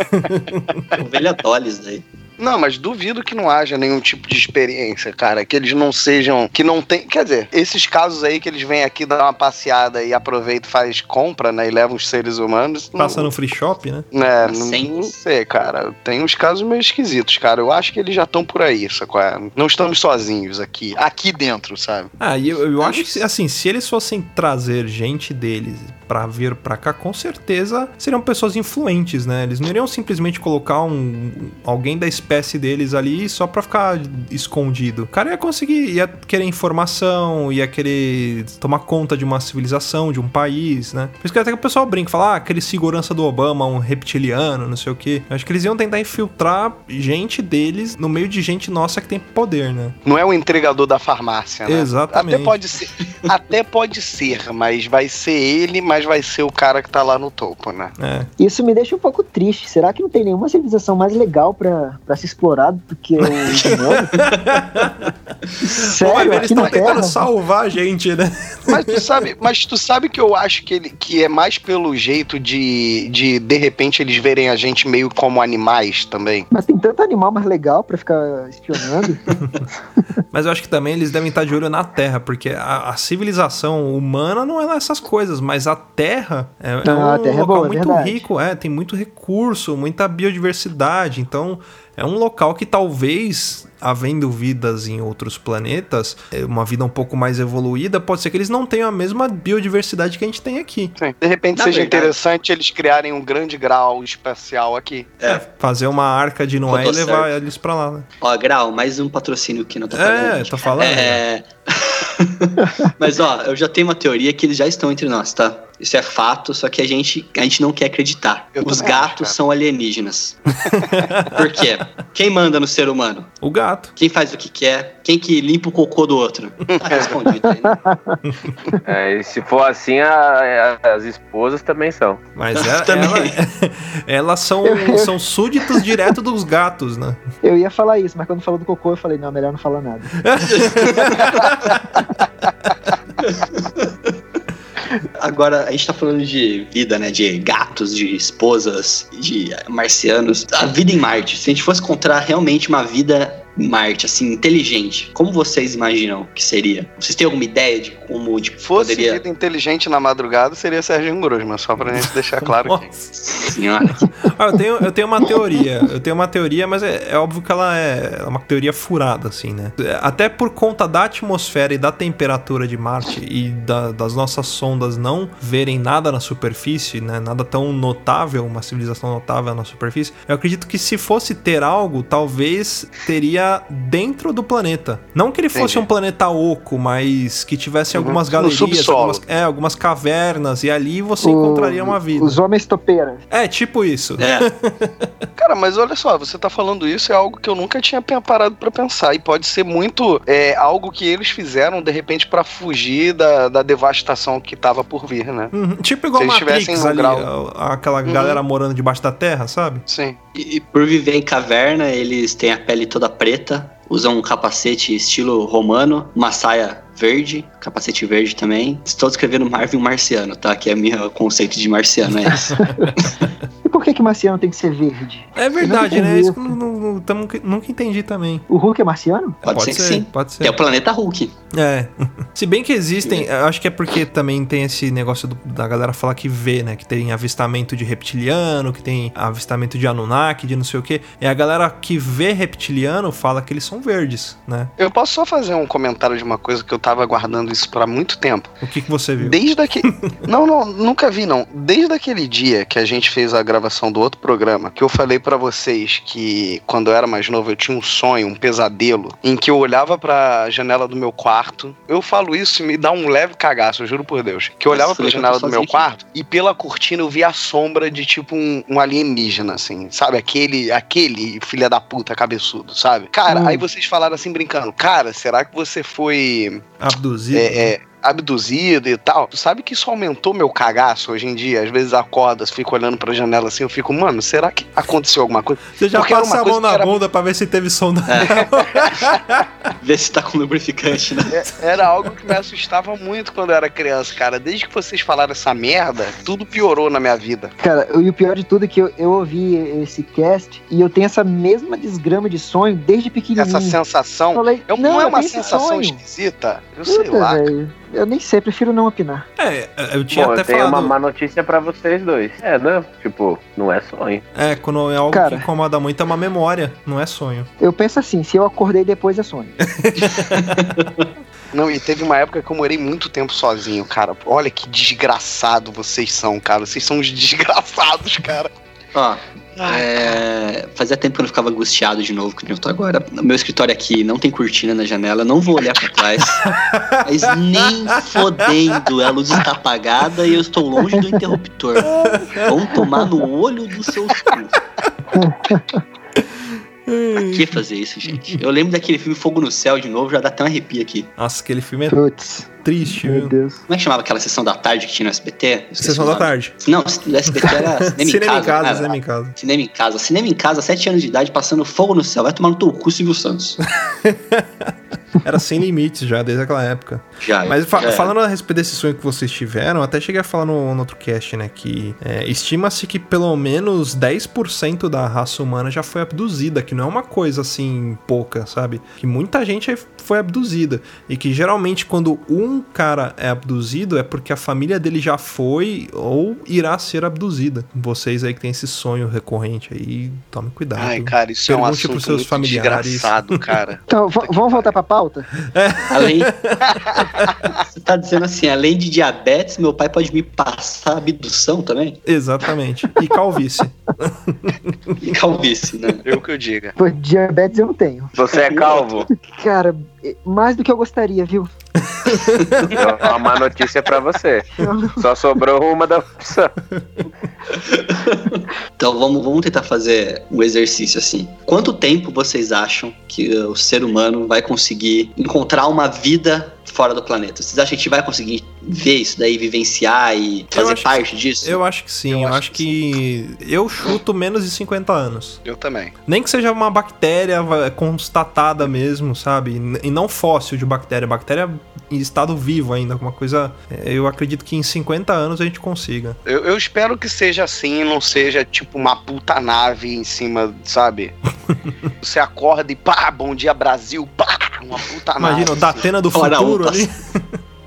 Ovelha Dolles daí. Não, mas duvido que não haja nenhum tipo de experiência, cara. Que eles não sejam. Que não tem. Quer dizer, esses casos aí que eles vêm aqui dar uma passeada e aproveitam e faz compra, né? E levam os seres humanos. Passa no free shop, né? É, não, não, sei, cara. Tem uns casos meio esquisitos, cara. Eu acho que eles já estão por aí, sacou? Não estamos sozinhos aqui. Aqui dentro, sabe? Ah, e eu, eu acho que, assim, se eles fossem trazer gente deles para vir para cá, com certeza seriam pessoas influentes, né? Eles não iriam simplesmente colocar um alguém da espécie deles ali só para ficar escondido. O cara ia conseguir, ia querer informação, ia querer tomar conta de uma civilização, de um país, né? Por isso que até que o pessoal brinca, fala, ah, aquele segurança do Obama, um reptiliano, não sei o quê. Eu acho que eles iam tentar infiltrar gente deles no meio de gente nossa que tem poder, né? Não é o entregador da farmácia, né? Exatamente. Até pode ser, até pode ser, mas vai ser ele, mas mais vai ser o cara que tá lá no topo, né? É. Isso me deixa um pouco triste. Será que não tem nenhuma civilização mais legal pra, pra ser explorado do que o humano? Sério, eles estão tentando salvar a gente, né? Mas tu sabe, mas tu sabe que eu acho que ele que é mais pelo jeito de, de de repente eles verem a gente meio como animais também. Mas tem tanto animal mais legal pra ficar espionando. Mas eu acho que também eles devem estar de olho na Terra, porque a, a civilização humana não é essas coisas, mas a Terra é, é Não, um a Terra é local boa, é muito verdade. rico, é, tem muito recurso, muita biodiversidade, então é um local que talvez, havendo vidas em outros planetas, é, uma vida um pouco mais evoluída, pode ser que eles não tenham a mesma biodiversidade que a gente tem aqui. Sim. De repente Na seja verdade- interessante eles criarem um grande grau espacial aqui. É. Fazer uma arca de Noé e levar certo. eles pra lá, né? Ó, Grau, mais um patrocínio que não tá É, pagando. tô falando. É. Mas ó, eu já tenho uma teoria que eles já estão entre nós, tá? Isso é fato, só que a gente, a gente não quer acreditar. Eu Os acho, gatos cara. são alienígenas. Por quê? Quem manda no ser humano? O gato. Quem faz o que quer? Quem que limpa o cocô do outro? Tá respondido aí, né? É, e se for assim, a- a- as esposas também são. Mas ela, Também. ela- elas são, são súditos direto dos gatos, né? Eu ia falar isso, mas quando falou do cocô, eu falei, não, melhor não falar nada. Agora, a gente tá falando de vida, né? De gatos, de esposas, de marcianos. A vida em Marte. Se a gente fosse encontrar realmente uma vida Marte, assim, inteligente, como vocês imaginam que seria? Vocês têm alguma ideia de como tipo, Fosse poderia... vida inteligente na madrugada, seria Sérgio Grosman, só pra gente deixar claro aqui. Senhora. Ah, eu, tenho, eu tenho uma teoria. Eu tenho uma teoria, mas é, é óbvio que ela é uma teoria furada, assim, né? Até por conta da atmosfera e da temperatura de Marte e da- das nossas sondas não verem nada na superfície, né? Nada tão notável, uma civilização notável na superfície. Eu acredito que se fosse ter algo, talvez teria dentro do planeta. Não que ele fosse Entendi. um planeta oco, mas que tivesse Uhum. algumas galerias, algumas, é, algumas cavernas, e ali você O- encontraria uma vida. Os homens topeiras. É, tipo isso. É, Cara, mas olha só, você tá falando isso, é algo que eu nunca tinha parado pra pensar. E pode ser muito é, algo que eles fizeram, de repente, pra fugir da, da devastação que tava por vir, né? Uhum, Tipo igual Se eles Matrix um ali, grau- aquela Uhum. galera morando debaixo da terra, sabe? Sim. e, e por viver em caverna, eles têm a pele toda preta, usam um capacete estilo romano, uma saia verde, capacete verde também. Estou descrevendo Marvin Marciano, tá? Que é o meu conceito de marciano, é esse. E por que que marciano tem que ser verde? É verdade, né? Isso que eu não- não- não- tamo- nunca entendi também. O Hulk é marciano? Pode, ser que sim. Pode ser. Que é o planeta Hulk. É. Se bem que existem, acho que é porque também tem esse negócio do- da galera falar que vê, né? Que tem avistamento de reptiliano, que tem avistamento de Anunnaki, de não sei o quê. E a galera que vê reptiliano fala que eles são verdes, né? Eu posso só fazer um comentário de uma coisa que eu tava aguardando isso pra muito tempo. O que, que você viu? Desde aquele. não, não, nunca vi, não. Desde aquele dia que a gente fez a gravação do outro programa, que eu falei pra vocês que quando eu era mais novo eu tinha um sonho, um pesadelo, em que eu olhava pra janela do meu quarto. Eu falo isso e me dá um leve cagaço, eu juro por Deus. Que eu Nossa, olhava pra eu janela do meu aqui. quarto e pela cortina eu via a sombra de tipo um, um alienígena, assim. Sabe? Aquele, aquele filha da puta cabeçudo, sabe? Cara, Hum. aí vocês falaram assim brincando, cara, será que você foi Abduzido. é, é, abduzido e tal. Tu sabe que isso aumentou meu cagaço hoje em dia? Às vezes acordas, fico olhando pra janela assim, eu fico, mano, será que aconteceu alguma coisa? Você já porque passa a mão na era- bunda pra ver se teve som da. Vê se tá com lubrificante, né? É, Era algo que me assustava muito quando eu era criança, cara. Desde que vocês falaram essa merda, tudo piorou na minha vida. Cara, e o pior de tudo é que eu, eu ouvi esse cast e eu tenho essa mesma desgrama de sonho desde pequenininho. Essa sensação. Falei, é- não, não, é uma sensação sonho. esquisita? Eu sei Puta, lá. velho. Eu nem sei, prefiro não opinar. É, eu tinha Bom, até eu tenho falado. uma má notícia pra vocês dois. É, não, tipo, não é sonho. É, quando é algo Cara. que incomoda muito, é uma memória, não é sonho. Eu penso assim, se eu acordei depois é sonho. Não, e teve uma época que eu morei muito tempo sozinho, cara. Olha que desgraçado vocês são, cara. Vocês são os desgraçados, cara. Ó, é, fazia tempo que eu não ficava angustiado de novo, que eu tô agora. O meu escritório aqui não tem cortina na janela, não vou olhar pra trás. mas nem fodendo, a luz está apagada e eu estou longe do interruptor. Vão tomar no olho do seu cu. Pra que fazer isso, gente? Eu lembro daquele filme Fogo no Céu de novo, já dá até um arrepio aqui. Nossa, aquele filme é Putz, triste, meu viu? Deus. Como é que chamava aquela sessão da tarde que tinha no SBT? Sessão da tarde. Não, o SBT era Cinema, em Cinema em Casa. casa, cara. cinema em casa. Cinema em casa. Cinema em casa, sete anos de idade, passando fogo no céu. Vai tomar no teu cu, Silvio Santos. Era sem limites já, desde aquela época. Já. Mas fa- já. falando a respeito desse sonho que vocês tiveram, até cheguei a falar no, no outro cast, né? Que é, estima-se que pelo menos 10% da raça humana já foi abduzida, que não é uma coisa assim pouca, sabe? Que muita gente foi abduzida. E que geralmente quando um cara é abduzido é porque a família dele já foi ou irá ser abduzida. Vocês aí que tem esse sonho recorrente aí, tome cuidado. Ai, cara, isso é um Pergunte pros assunto seus muito familiares. desgraçado, cara. Então, vamos voltar pra pauta? Além... Você tá dizendo assim, além de diabetes, meu pai pode me passar abdução também? Exatamente. E calvície. E calvície, né? Eu que eu diga. Pô, diabetes eu não tenho. Você é calvo? Cara, é- mais do que eu gostaria, viu? Uma má notícia pra você. Só sobrou uma da opção. Então vamos, vamos tentar fazer um exercício assim. Quanto tempo vocês acham que o ser humano vai conseguir encontrar uma vida fora do planeta? Vocês acham que a gente vai conseguir ver isso daí, vivenciar e fazer parte disso? Eu acho que sim, eu, Eu acho, acho que. Eu chuto menos de 50 anos. Eu também. Nem que seja uma bactéria constatada mesmo, sabe? E não fóssil de bactéria, bactéria em estado vivo ainda, alguma coisa. é, Eu acredito que em 50 anos a gente consiga. Eu, eu espero que seja assim, não seja tipo uma puta nave em cima, sabe? Você acorda e pá, bom dia Brasil, pá, uma puta Imagina, nave. o da assim. Atena do futuro ali.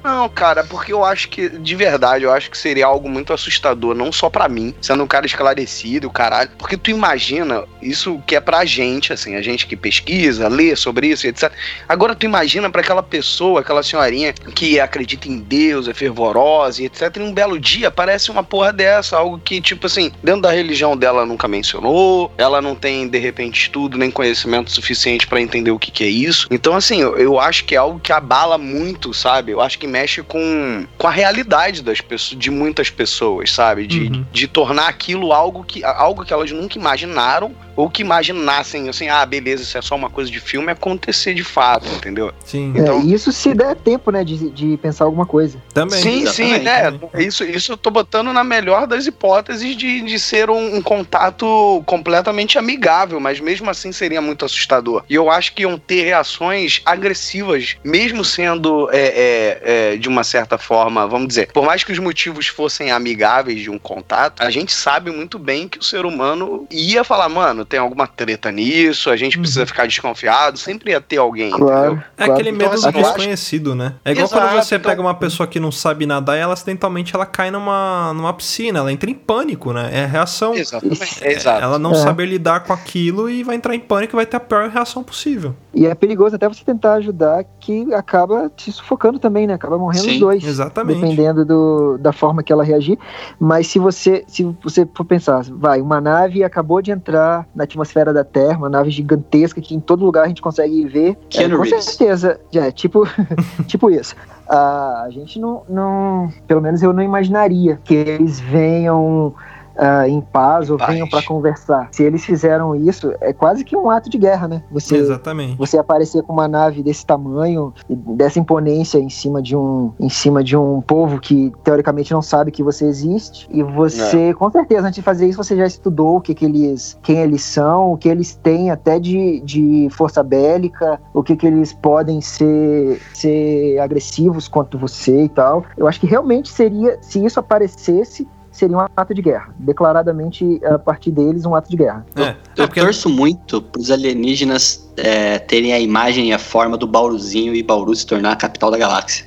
Não, cara, porque eu acho que, de verdade, eu acho que seria algo muito assustador, não só pra mim, sendo um cara esclarecido, caralho. Porque tu imagina, isso que é pra gente, assim, a gente que pesquisa, lê sobre isso, e etc. Agora tu imagina pra aquela pessoa, aquela senhorinha que acredita em Deus, é fervorosa e etc. E um belo dia aparece uma porra dessa, algo que, tipo assim, dentro da religião dela nunca mencionou, ela não tem, de repente, estudo nem conhecimento suficiente pra entender o que, que é isso. Então, assim, eu, eu acho que é algo que abala muito, sabe? Eu acho que mexe com, com a realidade das pessoas, de muitas pessoas, sabe? De, Uhum. de tornar aquilo algo que, algo que elas nunca imaginaram ou que imaginassem, assim, ah, beleza, isso é só uma coisa de filme, acontecer de fato, entendeu? Sim, É, Então- isso se der tempo, né, de, de pensar alguma coisa. também. sim, sim, né? Isso, isso eu tô botando na melhor das hipóteses de, de ser um, um contato completamente amigável, mas mesmo assim seria muito assustador. E eu acho que iam ter reações agressivas, mesmo sendo é, é, é, de uma certa forma, vamos dizer, por mais que os motivos fossem amigáveis de um contato, a gente sabe muito bem que o ser humano ia falar, mano, tem alguma treta nisso, a gente precisa ficar desconfiado, sempre ia ter alguém, entendeu? Claro. É claro. aquele medo Então, do assim, desconhecido, né? É igual Exato, quando você então- pega uma pessoa que não sabe nadar e ela acidentalmente ela cai numa, numa piscina, ela entra em pânico, né? É a reação. Exatamente. É, Exato. Ela não É. saber lidar com aquilo e vai entrar em pânico e vai ter a pior reação possível. E é perigoso até você tentar ajudar, que acaba te sufocando também, né? Acaba morrendo Sim, os dois. Exatamente. Dependendo do, da forma que ela reagir. Mas se você, se você for pensar, vai, uma nave acabou de entrar na atmosfera da Terra, uma nave gigantesca que em todo lugar a gente consegue ver. É, com Reeves. certeza, é, tipo, tipo isso. Ah, a gente não, não, pelo menos eu não imaginaria que eles venham ah, em paz ou Paz. venham para conversar. Se eles fizeram isso, é quase que um ato de guerra, né? Você Exatamente. você aparecer com uma nave desse tamanho, dessa imponência em cima de um, em cima de um povo que teoricamente não sabe que você existe, e você, com certeza, antes de fazer isso, você já estudou o que, que eles, quem eles são, o que eles têm até de, de força bélica, o que, que eles podem ser, ser agressivos contra você e tal. Eu acho que realmente seria, se isso aparecesse, seria um ato de guerra. Declaradamente, a partir deles, um ato de guerra. É, Eu é porque torço muito pros alienígenas é, terem a imagem e a forma do Bauruzinho e Bauru se tornar a capital da galáxia.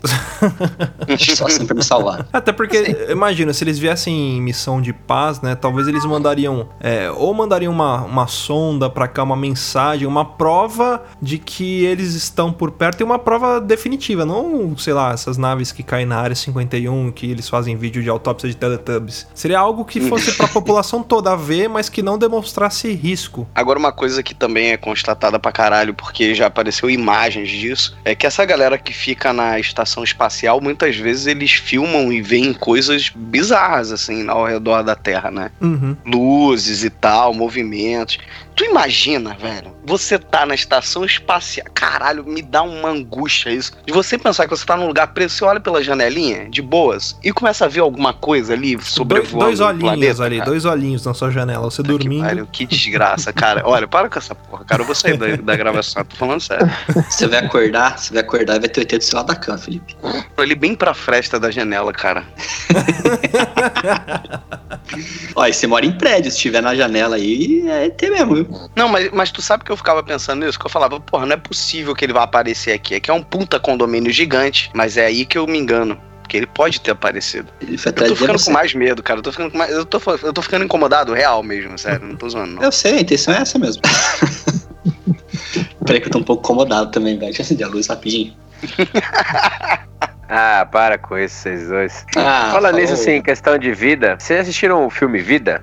Só assim pra me salvar. Até porque, imagina, se eles viessem em missão de paz, né? Talvez eles mandariam. é, ou mandariam uma, uma sonda pra cá, uma mensagem, uma prova de que eles estão por perto e uma prova definitiva. Não, sei lá, essas naves que caem na área 51, que eles fazem vídeo de autópsia de Teletubbies. Seria algo que fosse pra população toda ver, mas que não demonstrasse risco. Agora, uma coisa que também é constatada pra caralho, porque já apareceu imagens disso, é que essa galera que fica na estação espacial, muitas vezes eles filmam e veem coisas bizarras, assim, ao redor da Terra, né? Uhum. Luzes e tal, movimentos. Tu imagina, velho, você tá na estação espacial. Caralho, me dá uma angústia isso. De você pensar que você tá num lugar preso, você olha pela janelinha, de boas, e começa a ver alguma coisa ali Dois, sobrevoando. dois o olhinhos planeta, ali, cara. dois olhinhos na sua janela, você que dormindo. pariu, Que desgraça, cara. Olha, para com essa porra, cara. Eu vou sair da, da gravação, tô falando sério. Você vai acordar, você vai acordar e vai ter o ET do seu lado da cama, Felipe. Tô ali bem pra fresta da janela, cara. Ó, e você mora em prédio, se estiver na janela aí, é ET mesmo, viu? Não, mas, mas tu sabe que eu ficava pensando nisso? Que eu falava, porra, não é possível que ele vá aparecer aqui. Aqui é um puta condomínio gigante, mas é aí que eu me engano. Porque ele pode ter aparecido. Ele Eu tô ficando você. com mais medo, cara. Eu tô ficando com mais. Eu tô, eu tô ficando incomodado, real mesmo, sério. Não tô zoando, não. Eu sei, a intenção é essa mesmo. Peraí que eu tô um pouco incomodado também, velho. Deixa eu acender a luz rapidinho. Ah, para com isso, vocês dois. Ah, Fala falou. nisso, assim, questão de vida. Vocês assistiram o filme Vida?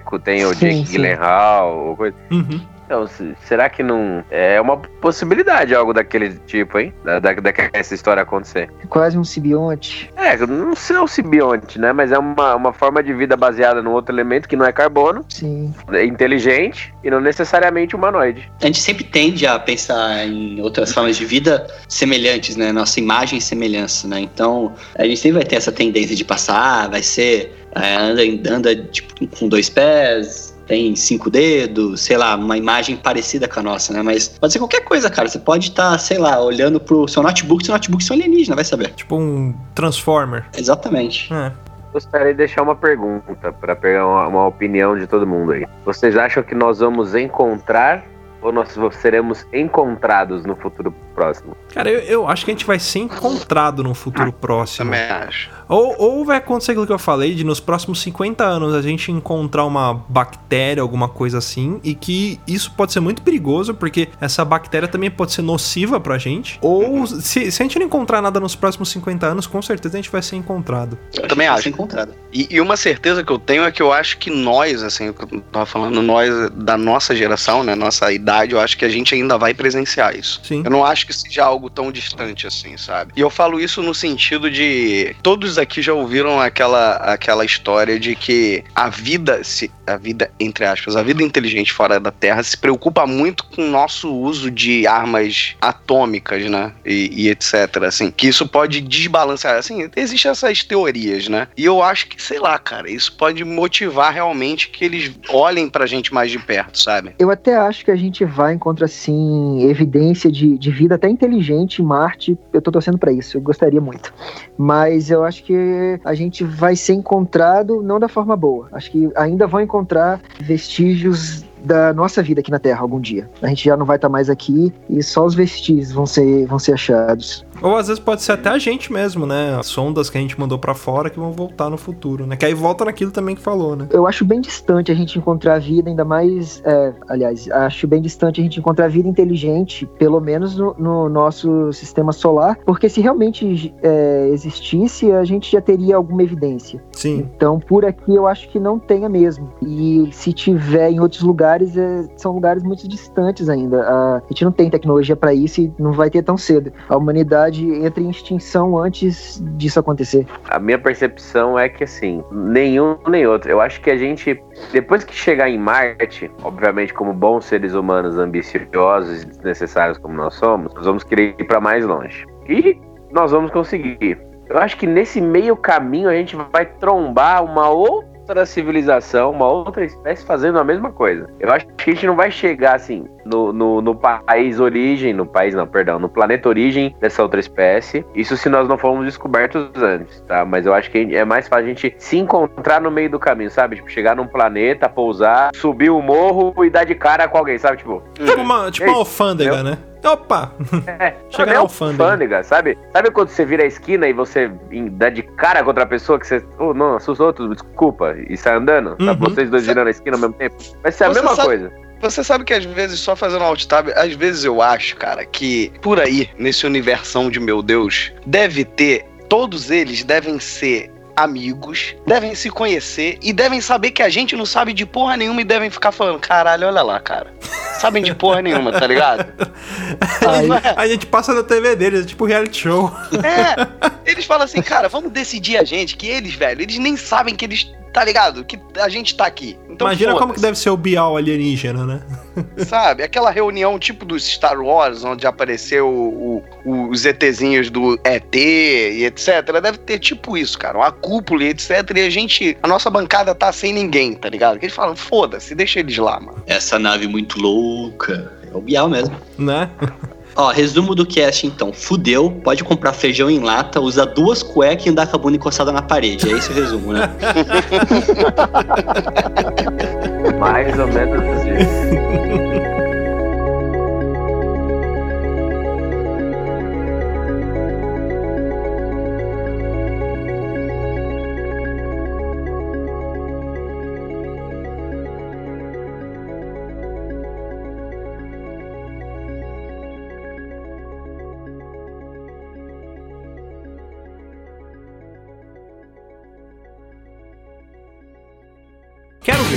Que é tem o Sim, Jake sim. Gyllenhaal, ou coisa. Uhum. Então, se- será que não é uma possibilidade algo daquele tipo, hein? Da, da, dessa história acontecer. Quase um simbionte. É, não sei o simbionte, né? Mas é uma, uma forma de vida baseada num outro elemento que não é carbono, Sim. é inteligente e não necessariamente humanoide. A gente sempre tende a pensar em outras formas de vida semelhantes, né? Nossa imagem e semelhança, né? Então, a gente sempre vai ter essa tendência de passar, vai ser. É, anda, anda tipo, com dois pés, tem cinco dedos, sei lá, uma imagem parecida com a nossa, né? Mas pode ser qualquer coisa, cara. Você pode estar, sei lá, olhando pro seu notebook, seu notebook um alienígena, vai saber. Tipo um Transformer. Exatamente. É. Gostaria de deixar uma pergunta para pegar uma, uma opinião de todo mundo aí. Vocês acham que nós vamos encontrar ou nós seremos encontrados no futuro próximo? Cara, eu, eu acho que a gente vai ser encontrado no futuro próximo. Também acho. Ou, ou vai acontecer aquilo que eu falei, de nos próximos 50 anos a gente encontrar uma bactéria, alguma coisa assim, e que isso pode ser muito perigoso, porque essa bactéria também pode ser nociva pra gente. Ou se, se a gente não encontrar nada nos próximos 50 anos, com certeza a gente vai ser encontrado. Eu também acho. encontrado. E, e uma certeza que eu tenho é que eu acho que nós, assim, o que eu tava falando, nós da nossa geração, né, nossa idade, eu acho que a gente ainda vai presenciar isso. Sim. Eu não acho que seja algo tão distante assim, sabe? E eu falo isso no sentido de todos aqui já ouviram aquela, aquela história de que a vida, se a vida entre aspas, a vida inteligente fora da Terra se preocupa muito com o nosso uso de armas atômicas, né? E, e etc. Assim, que isso pode desbalancear. Assim, existem essas teorias, né? E eu acho que, sei lá, cara, isso pode motivar realmente que eles olhem pra gente mais de perto, sabe? Eu até acho que a gente vai encontrar, assim, evidência de, de vida até inteligente em Marte. Eu tô torcendo pra isso, eu gostaria muito. Mas eu acho que a gente vai ser encontrado não da forma boa. Acho que ainda vão encontrar vestígios da nossa vida aqui na Terra algum dia. A gente já não vai estar mais aqui e só os vestígios vão ser, vão ser achados. Ou às vezes pode ser até a gente mesmo, né? As sondas que a gente mandou pra fora que vão voltar no futuro, né? Que aí volta naquilo também que falou, né? Eu acho bem distante a gente encontrar vida, ainda mais. é, aliás, acho bem distante a gente encontrar vida inteligente, pelo menos no, no nosso sistema solar, porque se realmente é, existisse, a gente já teria alguma evidência. Sim. Então, por aqui eu acho que não tenha mesmo. E se tiver em outros lugares, é, são lugares muito distantes ainda. A, a gente não tem tecnologia para isso e não vai ter tão cedo. A humanidade entra em extinção antes disso acontecer. A minha percepção é que assim, nenhum nem outro. Eu acho que a gente, depois que chegar em Marte, obviamente, como bons seres humanos ambiciosos e desnecessários como nós somos, nós vamos querer ir para mais longe. E nós vamos conseguir. Eu acho que nesse meio caminho a gente vai trombar uma outra civilização, uma outra espécie fazendo a mesma coisa. Eu acho que a gente não vai chegar assim no, no, no país origem, no país não, perdão, no planeta origem dessa outra espécie. Isso se nós não formos descobertos antes, tá? Mas eu acho que é mais fácil a gente se encontrar no meio do caminho, sabe? Tipo, chegar num planeta, pousar, subir o morro e dar de cara com alguém, sabe? Tipo, Tipo uma, tipo uma alfândega, né? Opa! é, Chega sabe, na alfândega. alfândega, sabe? Sabe quando você vira a esquina e você dá de cara contra a pessoa que você. Oh, não, assustou outro, desculpa. E sai andando? Tá Uhum. vocês dois girando a esquina ao mesmo tempo? Vai ser a Você mesma sabe- coisa. Você sabe que às vezes, só fazendo alt tab, às vezes eu acho, cara, que por aí, nesse universão de meu Deus, deve ter, todos eles devem ser amigos, devem se conhecer e devem saber que a gente não sabe de porra nenhuma e devem ficar falando, caralho, olha lá, cara. Sabem de porra nenhuma, tá ligado? Aí, a gente passa na TV deles, é tipo reality show. É, Eles falam assim, cara, vamos decidir a gente, que eles, velho, eles nem sabem que eles. Tá ligado? Que a gente tá aqui. Então, Imagina como que deve ser o Bial alienígena, né? Sabe? Aquela reunião tipo dos Star Wars, onde apareceu o- o- os ETzinhos do ET e etc. Deve ter tipo isso, cara. Uma cúpula e etc. E a gente. A nossa bancada tá sem ninguém, tá ligado? Que eles falam, foda-se, deixa eles lá, mano. Essa nave muito louca. É o Bial mesmo. Né? Ó, resumo do cast então. Fudeu, pode comprar feijão em lata, usar duas cuecas e andar com a bunda encostada na parede. É esse o resumo, né? Mais ou menos assim.